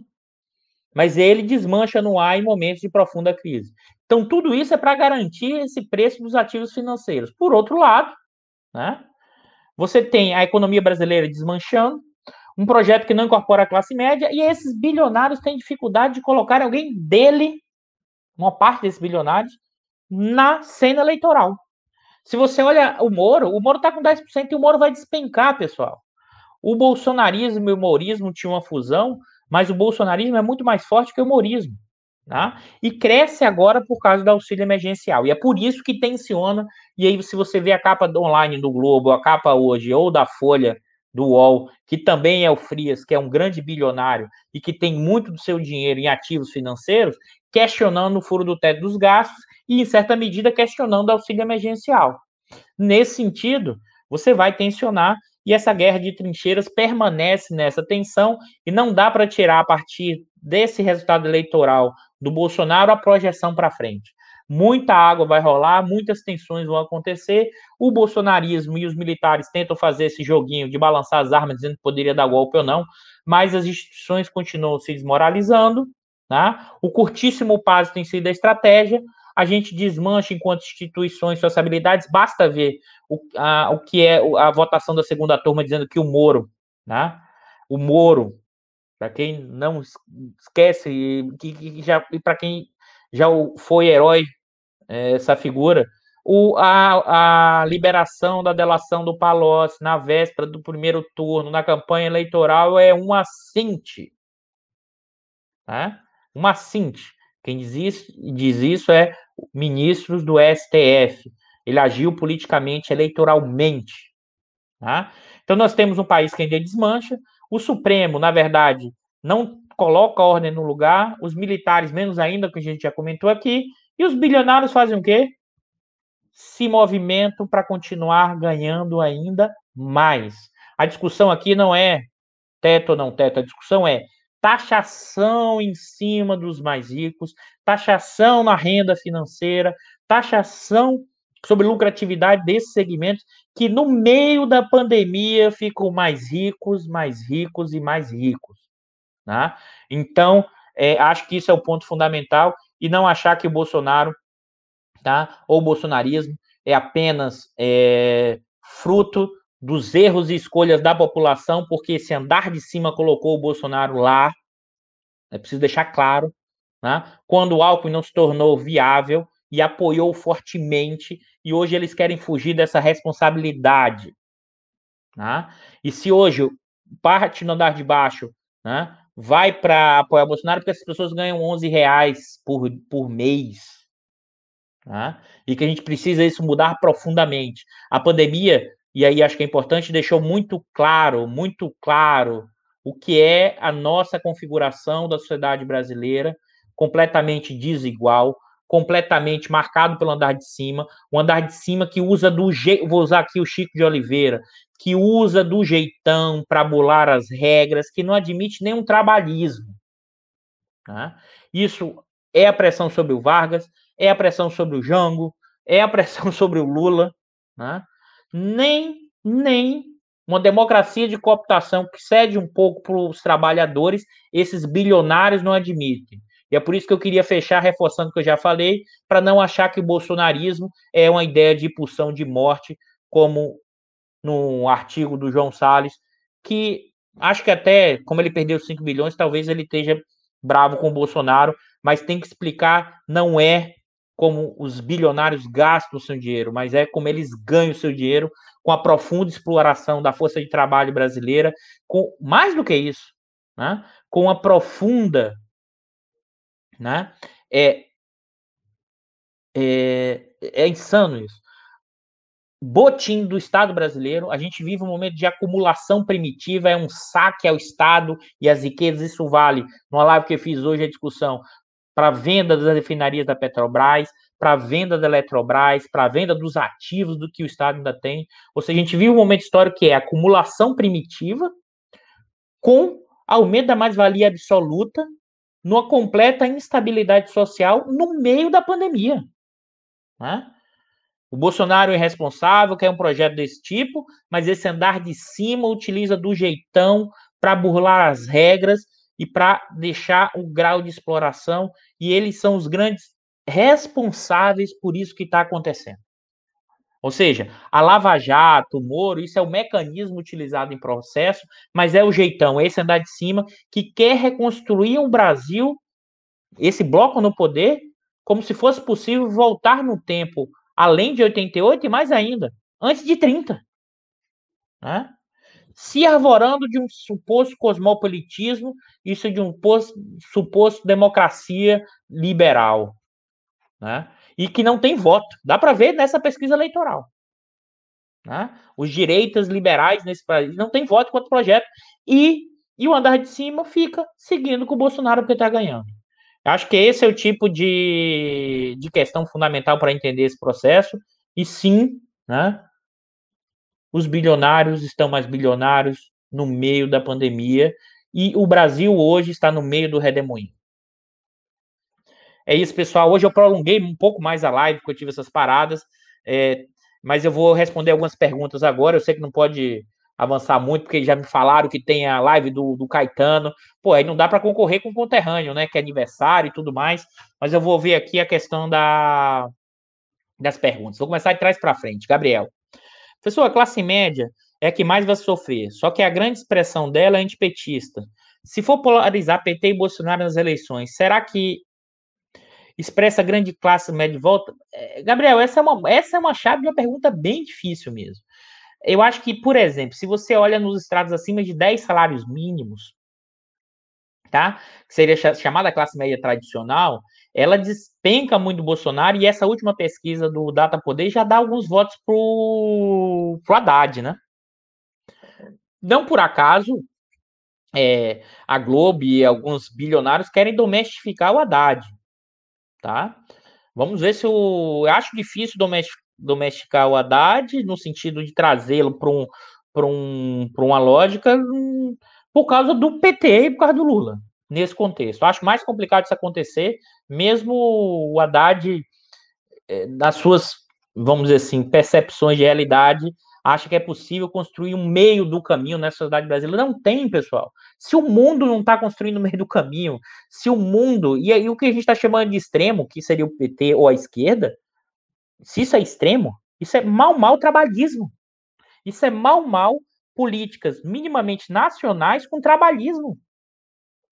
mas ele desmancha no ar em momentos de profunda crise. Então tudo isso é para garantir esse preço dos ativos financeiros. Por outro lado, né, você tem a economia brasileira desmanchando, um projeto que não incorpora a classe média, e esses bilionários têm dificuldade de colocar alguém dele, uma parte desses bilionários, na cena eleitoral. Se você olha o Moro, o Moro está com 10% e o Moro vai despencar, pessoal. O bolsonarismo e o morismo tinham uma fusão, mas o bolsonarismo é muito mais forte que o morismo. Tá? E cresce agora por causa do auxílio emergencial. E é por isso que tensiona. E aí, se você vê a capa online do Globo, a capa hoje, ou da Folha do UOL, que também é o Frias, que é um grande bilionário e que tem muito do seu dinheiro em ativos financeiros, questionando o furo do teto dos gastos e, em certa medida, questionando o auxílio emergencial. Nesse sentido, você vai tensionar e essa guerra de trincheiras permanece nessa tensão e não dá para tirar a partir desse resultado eleitoral do Bolsonaro a projeção para frente. Muita água vai rolar, muitas tensões vão acontecer. O bolsonarismo e os militares tentam fazer esse joguinho de balançar as armas, dizendo que poderia dar golpe ou não, mas as instituições continuam se desmoralizando. Né? O curtíssimo prazo tem sido a estratégia. A gente desmancha enquanto instituições suas habilidades. Basta ver o, a, o que é a votação da segunda turma dizendo que o Moro, né? o Moro, para quem não esquece, que, que já, e para quem já foi herói, é, essa figura, o, a, a, liberação da delação do Palocci na véspera do primeiro turno, na campanha eleitoral, é um assinte. Né? Um assinte. Quem diz isso, diz isso é ministros do STF. Ele agiu politicamente, eleitoralmente. Tá? Então, nós temos um país que ainda desmancha. O Supremo, na verdade, não coloca ordem no lugar, os militares, menos ainda, que a gente já comentou aqui, e os bilionários fazem o quê? Se movimentam para continuar ganhando ainda mais. A discussão aqui não é teto ou não teto, a discussão é taxação em cima dos mais ricos, taxação na renda financeira, taxação sobre lucratividade desses segmentos que no meio da pandemia ficam mais ricos, mais ricos e mais ricos. Né? Então, é, acho que isso é o ponto fundamental e não achar que o Bolsonaro, tá, ou o bolsonarismo, é apenas é, fruto dos erros e escolhas da população, porque esse andar de cima colocou o Bolsonaro lá. É preciso deixar claro. Né? Quando o Alckmin não se tornou viável e apoiou fortemente, e hoje eles querem fugir dessa responsabilidade. Né? E se hoje parte no andar de baixo né, vai para apoiar o Bolsonaro porque as pessoas ganham 11 reais por, por mês. Tá? E que a gente precisa isso mudar profundamente. A pandemia, e aí acho que é importante, deixou muito claro, muito claro o que é a nossa configuração da sociedade brasileira, completamente desigual, completamente marcado pelo andar de cima, o andar de cima que usa do jeito, vou usar aqui o Chico de Oliveira, que usa do jeitão para bular as regras, que não admite nenhum trabalhismo. Tá? Isso é a pressão sobre o Vargas, é a pressão sobre o Jango, é a pressão sobre o Lula. Né? Nem, nem uma democracia de cooptação que cede um pouco para os trabalhadores, esses bilionários não admitem. E é por isso que eu queria fechar reforçando o que eu já falei, para não achar que o bolsonarismo é uma ideia de impulsão de morte, como no artigo do João Salles, que acho que até, como ele perdeu 5 milhões, talvez ele esteja bravo com o Bolsonaro, mas tem que explicar, não é como os bilionários gastam o seu dinheiro, mas é como eles ganham o seu dinheiro com a profunda exploração da força de trabalho brasileira, com mais do que isso, né? com a profunda né? É, é, é insano isso. Botim do Estado brasileiro, a gente vive um momento de acumulação primitiva, é um saque ao Estado e às riquezas. Isso vale, numa live que eu fiz hoje, a discussão para venda das refinarias da Petrobras, para venda da Eletrobras, para venda dos ativos do que o Estado ainda tem. Ou seja, a gente vive um momento histórico que é acumulação primitiva com aumento da mais-valia absoluta numa completa instabilidade social no meio da pandemia. Né? O Bolsonaro é irresponsável, quer um projeto desse tipo, mas esse andar de cima utiliza do jeitão para burlar as regras e para deixar o grau de exploração, e eles são os grandes responsáveis por isso que está acontecendo. Ou seja, a Lava Jato, o Moro, isso é o mecanismo utilizado em processo, mas é o jeitão, esse andar de cima, que quer reconstruir o Brasil, esse bloco no poder, como se fosse possível voltar no tempo além de 88 e mais ainda, antes de 30. Né? Se arvorando de um suposto cosmopolitismo, isso de um suposto democracia liberal. Né? E que não tem voto. Dá para ver nessa pesquisa eleitoral. Né? Os direitos liberais nesse país não tem voto contra o projeto. E, e o andar de cima fica seguindo com o Bolsonaro porque está ganhando. Acho que esse é o tipo de, de questão fundamental para entender esse processo. E sim, né, os bilionários estão mais bilionários no meio da pandemia. E o Brasil hoje está no meio do redemoinho. É isso, pessoal. Hoje eu prolonguei um pouco mais a live, porque eu tive essas paradas. É, mas eu vou responder algumas perguntas agora. Eu sei que não pode avançar muito, porque já me falaram que tem a live do, do Caetano. Pô, aí não dá para concorrer com o conterrâneo, né? Que é aniversário e tudo mais. Mas eu vou ver aqui a questão da, das perguntas. Vou começar de trás para frente. Gabriel. Pessoal, a classe média é a que mais vai sofrer. Só que a grande expressão dela é antipetista. Se for polarizar PT e Bolsonaro nas eleições, será que expressa grande classe média de volta? É, Gabriel, essa é, uma, essa é uma chave de uma pergunta bem difícil mesmo. Eu acho que, por exemplo, se você olha nos estratos acima de 10 salários mínimos, tá? Que seria chamada classe média tradicional, ela despenca muito o Bolsonaro e essa última pesquisa do Data Poder já dá alguns votos pro, pro Haddad, né? Não por acaso, é, a Globo e alguns bilionários querem domesticar o Haddad tá? Vamos ver se o. Eu acho difícil domesticar o Haddad, no sentido de trazê-lo para um, um, uma lógica, um, por causa do PT e por causa do Lula, nesse contexto. Eu acho mais complicado isso acontecer, mesmo o Haddad, eh, nas suas, vamos dizer assim, percepções de realidade, acha que é possível construir um meio do caminho nessa sociedade brasileira. Não tem, pessoal. Se o mundo não está construindo o meio do caminho, se o mundo. E aí o que a gente está chamando de extremo, que seria o PT ou a esquerda, se isso é extremo, isso é mal, mal trabalhismo. Isso é mal, mal políticas minimamente nacionais com trabalhismo.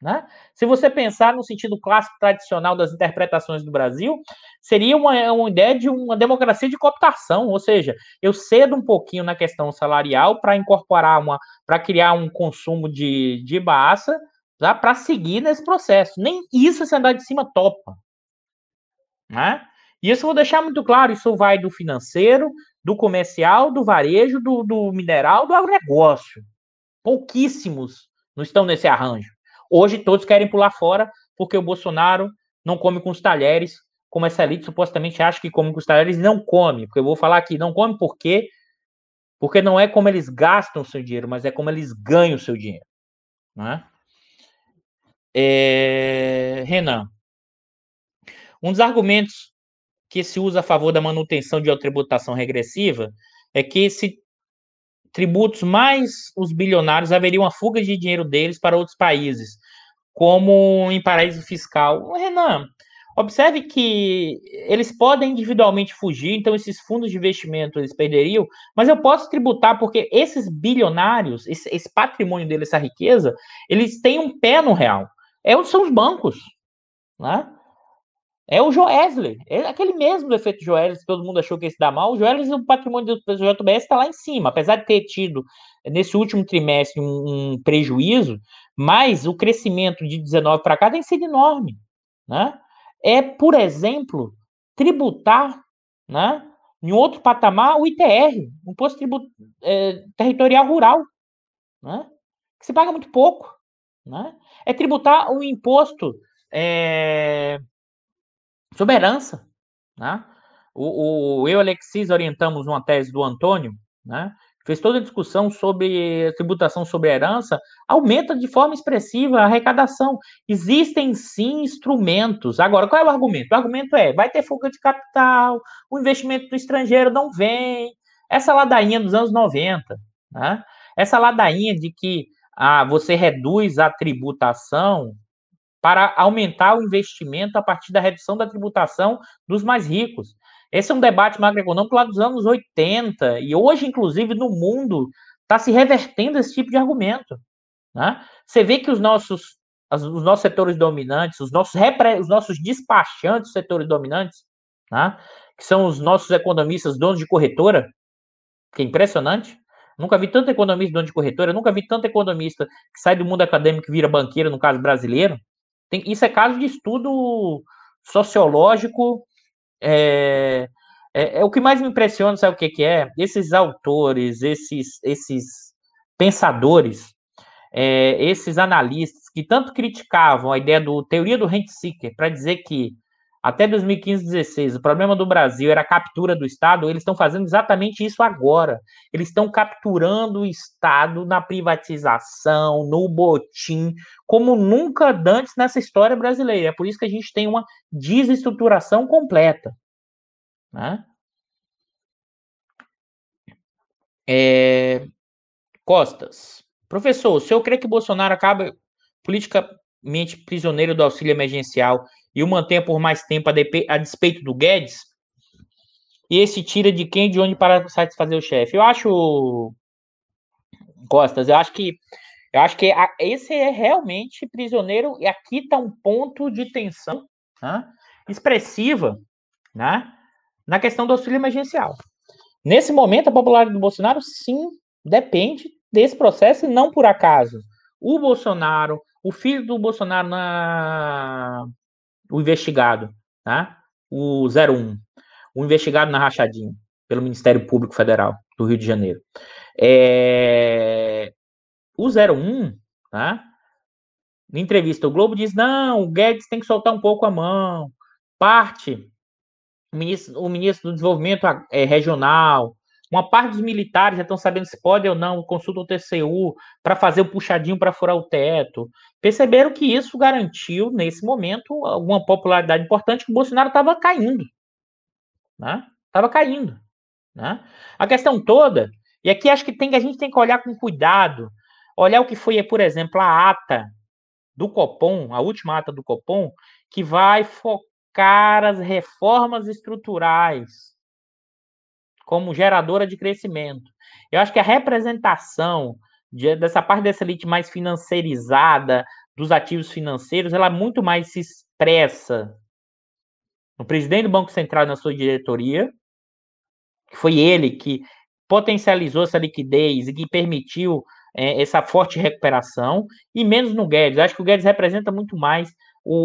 Né? Se você pensar no sentido clássico tradicional das interpretações do Brasil, seria uma, uma ideia de uma democracia de cooptação, ou seja, eu cedo um pouquinho na questão salarial para incorporar uma, para criar um consumo de, de massa, tá? para seguir nesse processo. Nem isso se andar de cima topa. Né? E isso eu vou deixar muito claro: isso vai do financeiro, do comercial, do varejo, do, do mineral, do agronegócio. Pouquíssimos não estão nesse arranjo. Hoje todos querem pular fora porque o Bolsonaro não come com os talheres, como essa elite supostamente acha que come com os talheres não come. Porque eu vou falar aqui, não come por quê? Porque não é como eles gastam o seu dinheiro, mas é como eles ganham o seu dinheiro. Né? É... Renan, um dos argumentos que se usa a favor da manutenção de tributação regressiva é que se tributos mais os bilionários, haveria uma fuga de dinheiro deles para outros países, como em paraíso fiscal. Renan, observe que eles podem individualmente fugir, então esses fundos de investimento eles perderiam, mas eu posso tributar porque esses bilionários, esse, esse patrimônio deles, essa riqueza, eles têm um pé no real. É, são os bancos, né? É o Joesley, é aquele mesmo efeito Joesley, que todo mundo achou que ia se dar mal. O Joesley, o patrimônio do JBS está lá em cima, apesar de ter tido nesse último trimestre um, um prejuízo, mas o crescimento de 19 para cá tem sido enorme. Né? É, por exemplo, tributar né, em outro patamar o ITR, Imposto Tributo é, Territorial Rural, né, que se paga muito pouco. Né? É tributar o imposto. É, sobre herança. Né? O, o, eu e Alexis orientamos uma tese do Antônio, né? fez toda a discussão sobre tributação sobre herança, aumenta de forma expressiva a arrecadação. Existem sim instrumentos. Agora, qual é o argumento? O argumento é: vai ter fuga de capital, o investimento do estrangeiro não vem. Essa ladainha dos anos 90, né? essa ladainha de que ah, você reduz a tributação para aumentar o investimento a partir da redução da tributação dos mais ricos. Esse é um debate macroeconômico lá dos anos 80, e hoje, inclusive, no mundo, está se revertendo esse tipo de argumento. Né? Você vê que os nossos, os nossos setores dominantes, os nossos, repre, os nossos despachantes setores dominantes, né? que são os nossos economistas donos de corretora, que é impressionante, Nunca vi tanto economista dono de corretora, nunca vi tanto economista que sai do mundo acadêmico e vira banqueiro, no caso brasileiro. Tem, isso é caso de estudo sociológico. É, é, é, o que mais me impressiona, sabe o que, que é? Esses autores, esses, esses pensadores, é, esses analistas que tanto criticavam a ideia do teoria do rent seeker para dizer que até 2015, 16, o problema do Brasil era a captura do Estado, eles estão fazendo exatamente isso agora. Eles estão capturando o Estado na privatização, no botim, como nunca antes nessa história brasileira. É por isso que a gente tem uma desestruturação completa. Né? É... Costas. Professor, o senhor crê que Bolsonaro acaba politicamente prisioneiro do auxílio emergencial e o mantenha por mais tempo a, a despeito do Guedes? E esse tira de quem de onde para satisfazer o chefe? Eu acho, Costas, eu acho que eu acho que a, esse é realmente prisioneiro e aqui está um ponto de tensão né, expressiva né, na questão do auxílio emergencial. Nesse momento, a popularidade do Bolsonaro, sim, depende desse processo e não por acaso. O Bolsonaro, o filho do Bolsonaro na, o investigado, tá? o 01, o investigado na rachadinha pelo Ministério Público Federal do Rio de Janeiro. É... O 01, tá? Na entrevista, o Globo diz: não, o Guedes tem que soltar um pouco a mão. Parte, o ministro, o ministro do Desenvolvimento é, Regional, uma parte dos militares já estão sabendo se pode ou não, consulta o TCU para fazer o puxadinho para furar o teto. Perceberam que isso garantiu, nesse momento, alguma popularidade importante que o Bolsonaro estava caindo. Estava né? caindo. Né? A questão toda, e aqui acho que, tem, a gente tem que olhar com cuidado, olhar o que foi, por exemplo, a ata do Copom, a última ata do Copom, que vai focar as reformas estruturais como geradora de crescimento. Eu acho que a representação de, dessa parte dessa elite mais financeirizada dos ativos financeiros, ela muito mais se expressa no presidente do Banco Central na sua diretoria, que foi ele que potencializou essa liquidez e que permitiu é, essa forte recuperação, e menos no Guedes. Acho que o Guedes representa muito mais o,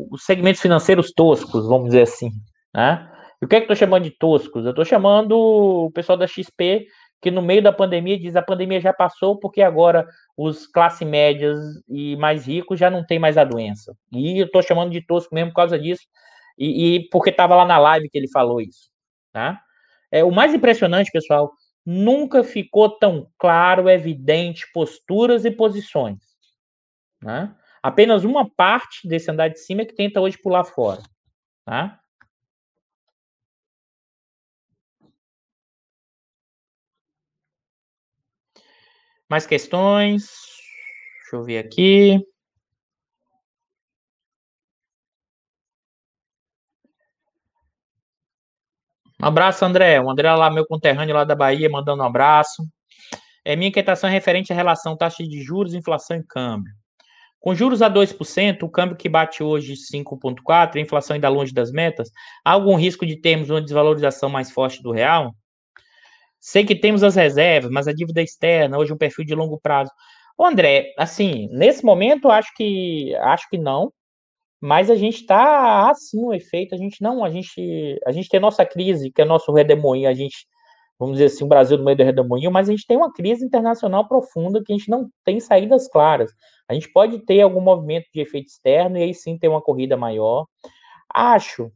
o, os segmentos financeiros toscos, vamos dizer assim. Né? E o que é que eu tô chamando de toscos? Eu estou chamando o pessoal da XP que no meio da pandemia diz a pandemia já passou porque agora os classe médias e mais ricos já não tem mais a doença. E eu estou chamando de tosco mesmo por causa disso e, e porque estava lá na live que ele falou isso, tá? É o mais impressionante, pessoal, nunca ficou tão claro, evidente posturas e posições, né? Apenas uma parte desse andar de cima é que tenta hoje pular fora, tá? Mais questões? Deixa eu ver aqui. Um abraço, André. O André lá, meu conterrâneo lá da Bahia, mandando um abraço. É, minha inquietação é referente à relação taxa de juros, inflação e câmbio. Com juros a 2%, o câmbio que bate hoje 5,4%, a inflação ainda longe das metas, há algum risco de termos uma desvalorização mais forte do real? Sei que temos as reservas, mas a dívida externa, hoje um perfil de longo prazo. Ô André, assim, nesse momento acho que acho que não, mas a gente está assim o efeito, a gente não, a gente a gente tem nossa crise, que é nosso redemoinho, a gente vamos dizer assim, o Brasil no meio do redemoinho, mas a gente tem uma crise internacional profunda que a gente não tem saídas claras. A gente pode ter algum movimento de efeito externo e aí sim ter uma corrida maior. Acho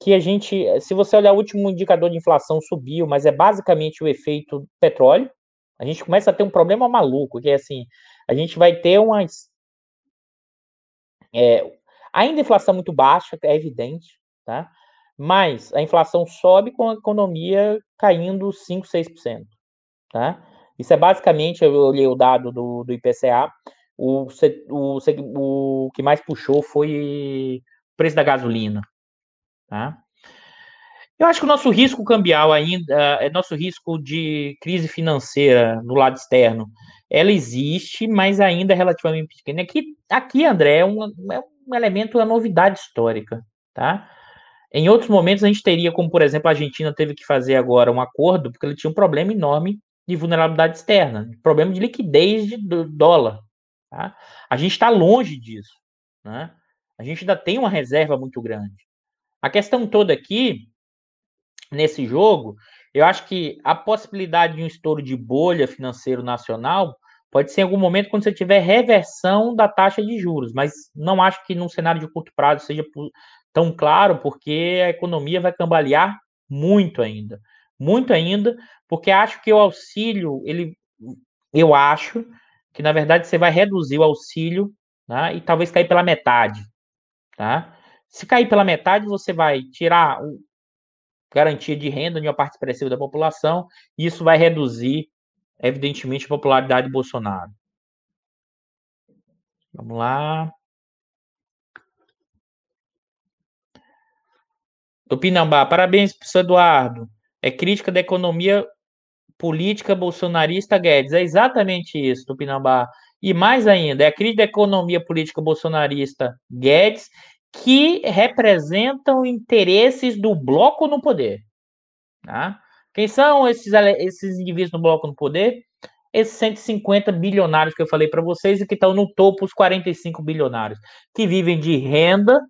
que a gente, se você olhar o último indicador de inflação subiu, mas é basicamente o efeito petróleo. A gente começa a ter um problema maluco, que é assim, a gente vai ter umas é, ainda inflação muito baixa, é evidente, tá? Mas a inflação sobe com a economia caindo 5, 6%, tá? Isso é basicamente, eu olhei o dado do, do IPCA, o, o, o que mais puxou foi o preço da gasolina, tá? Eu acho que o nosso risco cambial ainda, é nosso risco de crise financeira no lado externo, ela existe, mas ainda é relativamente pequena. Aqui, aqui André, é um, é um elemento, é uma novidade histórica, tá? Em outros momentos a gente teria, como por exemplo a Argentina teve que fazer agora um acordo, porque ele tinha um problema enorme de vulnerabilidade externa, problema de liquidez de, dólar. Tá? A gente está longe disso. Né? A gente ainda tem uma reserva muito grande. A questão toda aqui, nesse jogo, eu acho que a possibilidade de um estouro de bolha financeiro nacional pode ser em algum momento quando você tiver reversão da taxa de juros, mas não acho que num cenário de curto prazo seja tão claro, porque a economia vai cambalear muito ainda. Muito ainda, porque acho que o auxílio, ele, eu acho que na verdade você vai reduzir o auxílio né, e talvez cair pela metade. Tá? Se cair pela metade, você vai tirar o, garantia de renda de uma parte expressiva da população, e isso vai reduzir, evidentemente, a popularidade de Bolsonaro. Vamos lá. Tupinambá, parabéns, professor Eduardo. É crítica da economia política bolsonarista Guedes. É exatamente isso, Tupinambá. E mais ainda, é a crítica da economia política bolsonarista Guedes que representam interesses do bloco no poder. Tá? Quem são esses, esses indivíduos no bloco no poder? Esses 150 bilionários que eu falei para vocês e que estão no topo os 45 bilionários, que vivem de renda,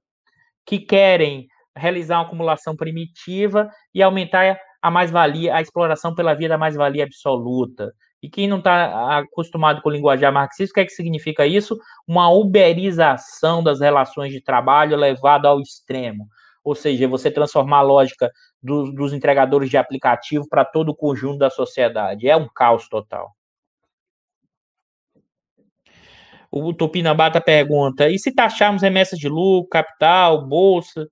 que querem realizar uma acumulação primitiva e aumentar a mais-valia, a exploração pela via da mais-valia absoluta. E quem não está acostumado com o linguajar marxista, o que é que significa isso? Uma uberização das relações de trabalho levada ao extremo. Ou seja, você transformar a lógica do, dos entregadores de aplicativo para todo o conjunto da sociedade. É um caos total. O Tupinambata pergunta: e se taxarmos remessas de lucro, capital, bolsa,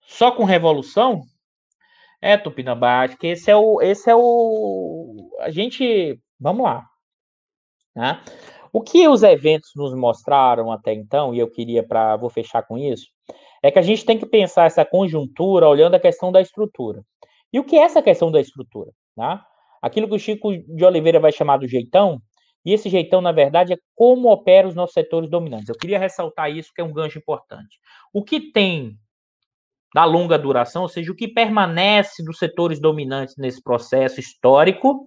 só com revolução? É, Tupinambá, acho que esse é o. Esse é o. A gente. Vamos lá. Né? O que os eventos nos mostraram até então, e eu queria para. Vou fechar com isso, é que a gente tem que pensar essa conjuntura olhando a questão da estrutura. E o que é essa questão da estrutura? Né? Aquilo que o Chico de Oliveira vai chamar do jeitão, e esse jeitão, na verdade, é como operam os nossos setores dominantes. Eu queria ressaltar isso, que é um gancho importante. O que tem da longa duração, ou seja, o que permanece dos setores dominantes nesse processo histórico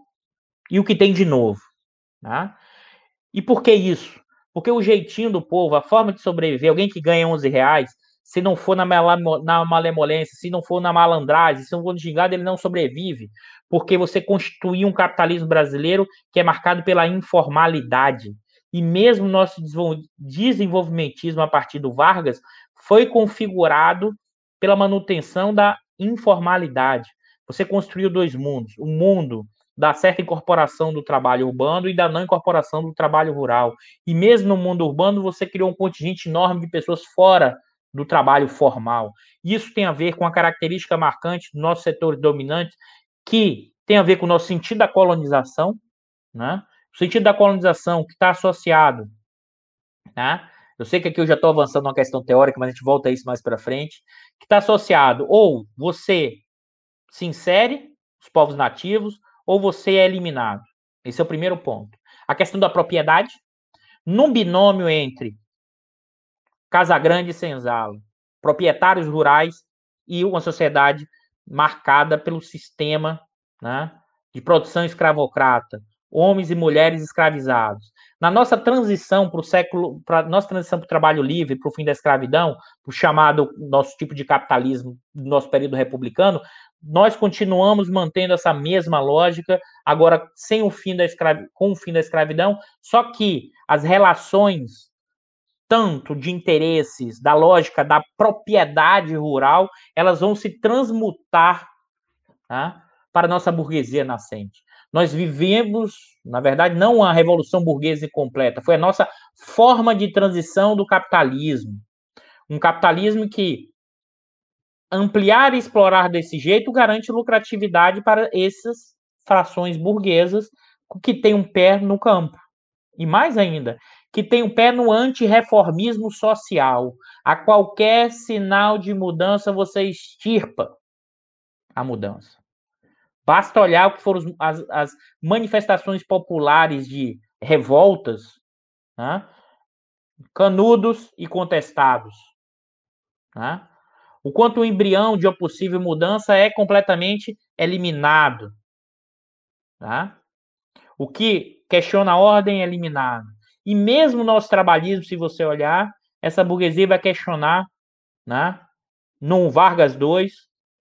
e o que tem de novo. Tá? E por que isso? Porque o jeitinho do povo, a forma de sobreviver, alguém que ganha 11 reais, se não for na, na malemolência, se não for na malandragem, se não for no gingado, ele não sobrevive. Porque você constituiu um capitalismo brasileiro que é marcado pela informalidade. E mesmo nosso desenvolvimentismo a partir do Vargas foi configurado pela manutenção da informalidade. Você construiu dois mundos: o mundo da certa incorporação do trabalho urbano e da não incorporação do trabalho rural. E mesmo no mundo urbano, você criou um contingente enorme de pessoas fora do trabalho formal. Isso tem a ver com a característica marcante dos nossos setores dominantes, que tem a ver com o nosso sentido da colonização, né? O sentido da colonização que está associado, né? Eu sei que aqui eu já estou avançando uma questão teórica, mas a gente volta a isso mais para frente, que está associado ou você se insere, os povos nativos, ou você é eliminado. Esse é o primeiro ponto. A questão da propriedade, num binômio entre Casa Grande e Senzala, proprietários rurais e uma sociedade marcada pelo sistema né, de produção escravocrata, homens e mulheres escravizados. Na nossa transição para o século, para nossa transição para o trabalho livre, para o fim da escravidão, o chamado nosso tipo de capitalismo nosso período republicano, nós continuamos mantendo essa mesma lógica, agora sem o fim da escravi com o fim da escravidão, só que as relações tanto de interesses da lógica da propriedade rural, elas vão se transmutar tá, para a nossa burguesia nascente. Nós vivemos, na verdade, não a revolução burguesa completa, foi a nossa forma de transição do capitalismo. Um capitalismo que ampliar e explorar desse jeito garante lucratividade para essas frações burguesas que têm um pé no campo. E mais ainda, que tem um pé no antirreformismo social. A qualquer sinal de mudança, você extirpa a mudança. Basta olhar o que foram as, as manifestações populares de revoltas, né? canudos e contestados. Né? O quanto o embrião de uma possível mudança é completamente eliminado. Tá? O que questiona a ordem é eliminado. E mesmo o nosso trabalhismo, se você olhar, essa burguesia vai questionar, né? Vargas II,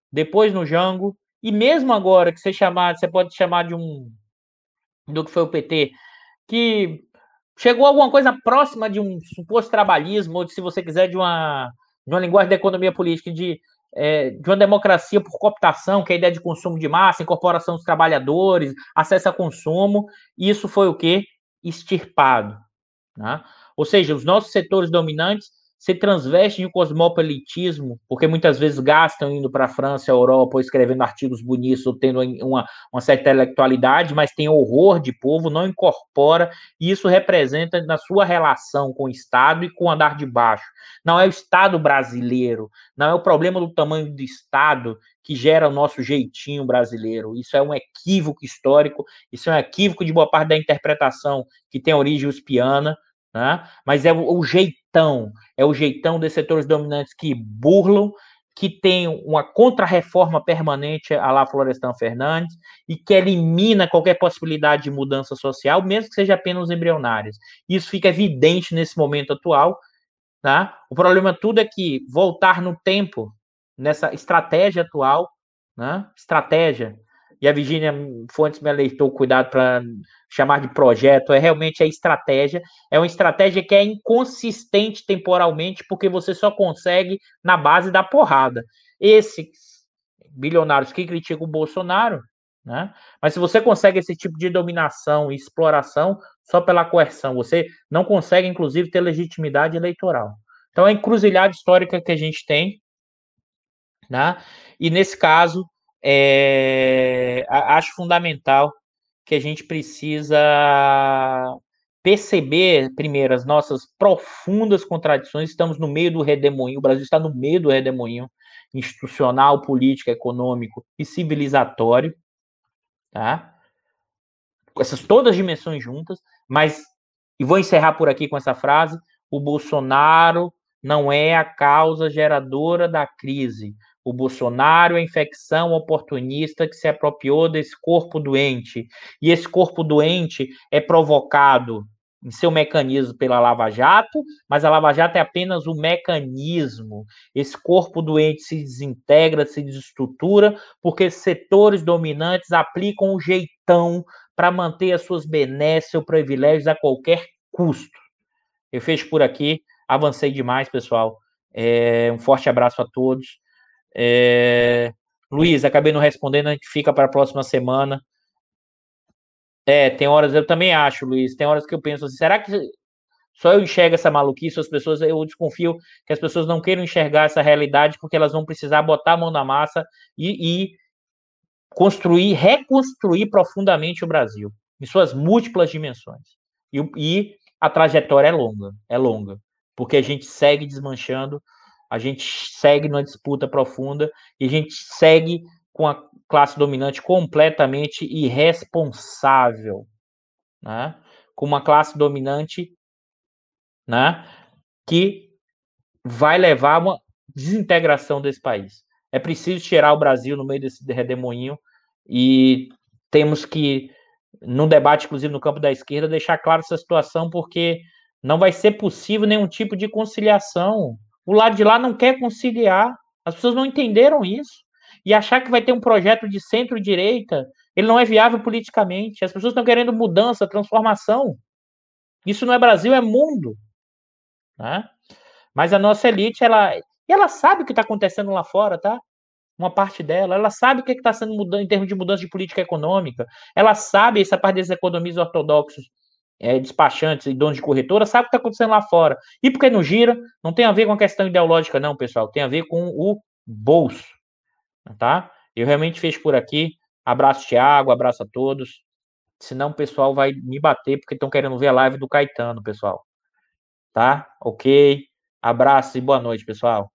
depois no Jango, e mesmo agora que você chamar, você pode chamar de um do que foi o PT, que chegou alguma coisa próxima de um suposto trabalhismo, ou de, se você quiser, de uma, de uma linguagem da economia política, de, é, de uma democracia por cooptação, que é a ideia de consumo de massa, incorporação dos trabalhadores, acesso a consumo, isso foi o que? Extirpado. Né? Ou seja, os nossos setores dominantes se transvestem de cosmopolitismo, porque muitas vezes gastam indo para a França, Europa, ou escrevendo artigos bonitos, ou tendo uma, uma certa intelectualidade, mas tem horror de povo, não incorpora, e isso representa na sua relação com o Estado e com o andar de baixo. Não é o Estado brasileiro, não é o problema do tamanho do Estado que gera o nosso jeitinho brasileiro. Isso é um equívoco histórico, isso é um equívoco de boa parte da interpretação que tem origem uspiana, né? mas é o, o jeitão, é o jeitão dos setores dominantes que burlam, que tem uma contra-reforma permanente a lá Florestan Fernandes e que elimina qualquer possibilidade de mudança social, mesmo que seja apenas embrionárias. Isso fica evidente nesse momento atual. Tá? O problema tudo é que voltar no tempo, nessa estratégia atual, né? estratégia, e a Virginia Fontes me alertou cuidado para chamar de projeto, é realmente a estratégia. É uma estratégia que é inconsistente temporalmente, porque você só consegue na base da porrada. Esses bilionários que criticam o Bolsonaro, né? Mas se você consegue esse tipo de dominação e exploração só pela coerção, você não consegue, inclusive, ter legitimidade eleitoral. Então, é a encruzilhada histórica que a gente tem, né? E nesse caso, é, acho fundamental que a gente precisa perceber, primeiro, as nossas profundas contradições. Estamos no meio do redemoinho, o Brasil está no meio do redemoinho institucional, político, econômico e civilizatório, tá? Essas todas as dimensões juntas, mas, e vou encerrar por aqui com essa frase: o Bolsonaro não é a causa geradora da crise. O Bolsonaro é a infecção oportunista que se apropriou desse corpo doente. E esse corpo doente é provocado em seu mecanismo pela Lava Jato, mas a Lava Jato é apenas o mecanismo. Esse corpo doente se desintegra, se desestrutura, porque setores dominantes aplicam o jeitão para manter as suas benesses ou privilégios a qualquer custo. Eu fecho por aqui, avancei demais, pessoal. É, um forte abraço a todos. É... Luiz, acabei não respondendo, a gente fica para a próxima semana. É, tem horas, eu também acho, Luiz, tem horas que eu penso assim, será que só eu enxergo essa maluquice, as pessoas, eu desconfio que as pessoas não queiram enxergar essa realidade porque elas vão precisar botar a mão na massa e, e construir, reconstruir profundamente o Brasil, em suas múltiplas dimensões. E, e a trajetória é longa, é longa, porque a gente segue desmanchando a gente segue numa disputa profunda e a gente segue com a classe dominante completamente irresponsável, né? Com uma classe dominante, né? Que vai levar a uma desintegração desse país. É preciso tirar o Brasil no meio desse redemoinho e temos que, no debate, inclusive no campo da esquerda, deixar claro essa situação, porque não vai ser possível nenhum tipo de conciliação o lado de lá não quer conciliar. As pessoas não entenderam isso. E achar que vai ter um projeto de centro-direita, ele não é viável politicamente. As pessoas estão querendo mudança, transformação. Isso não é Brasil, é mundo. né? Mas a nossa elite, ela, ela sabe o que está acontecendo lá fora, tá? Uma parte dela, ela sabe o que está sendo mudando em termos de mudança de política econômica, ela sabe essa parte desses economistas ortodoxos, é, despachantes e donos de corretora, sabe o que está acontecendo lá fora. E porque não gira, não tem a ver com a questão ideológica, não, pessoal, tem a ver com o bolso, tá? Eu realmente fecho por aqui. Abraço, Thiago, abraço a todos. Senão o pessoal vai me bater porque estão querendo ver a live do Caetano, pessoal. Tá? Ok. Abraço e boa noite, pessoal.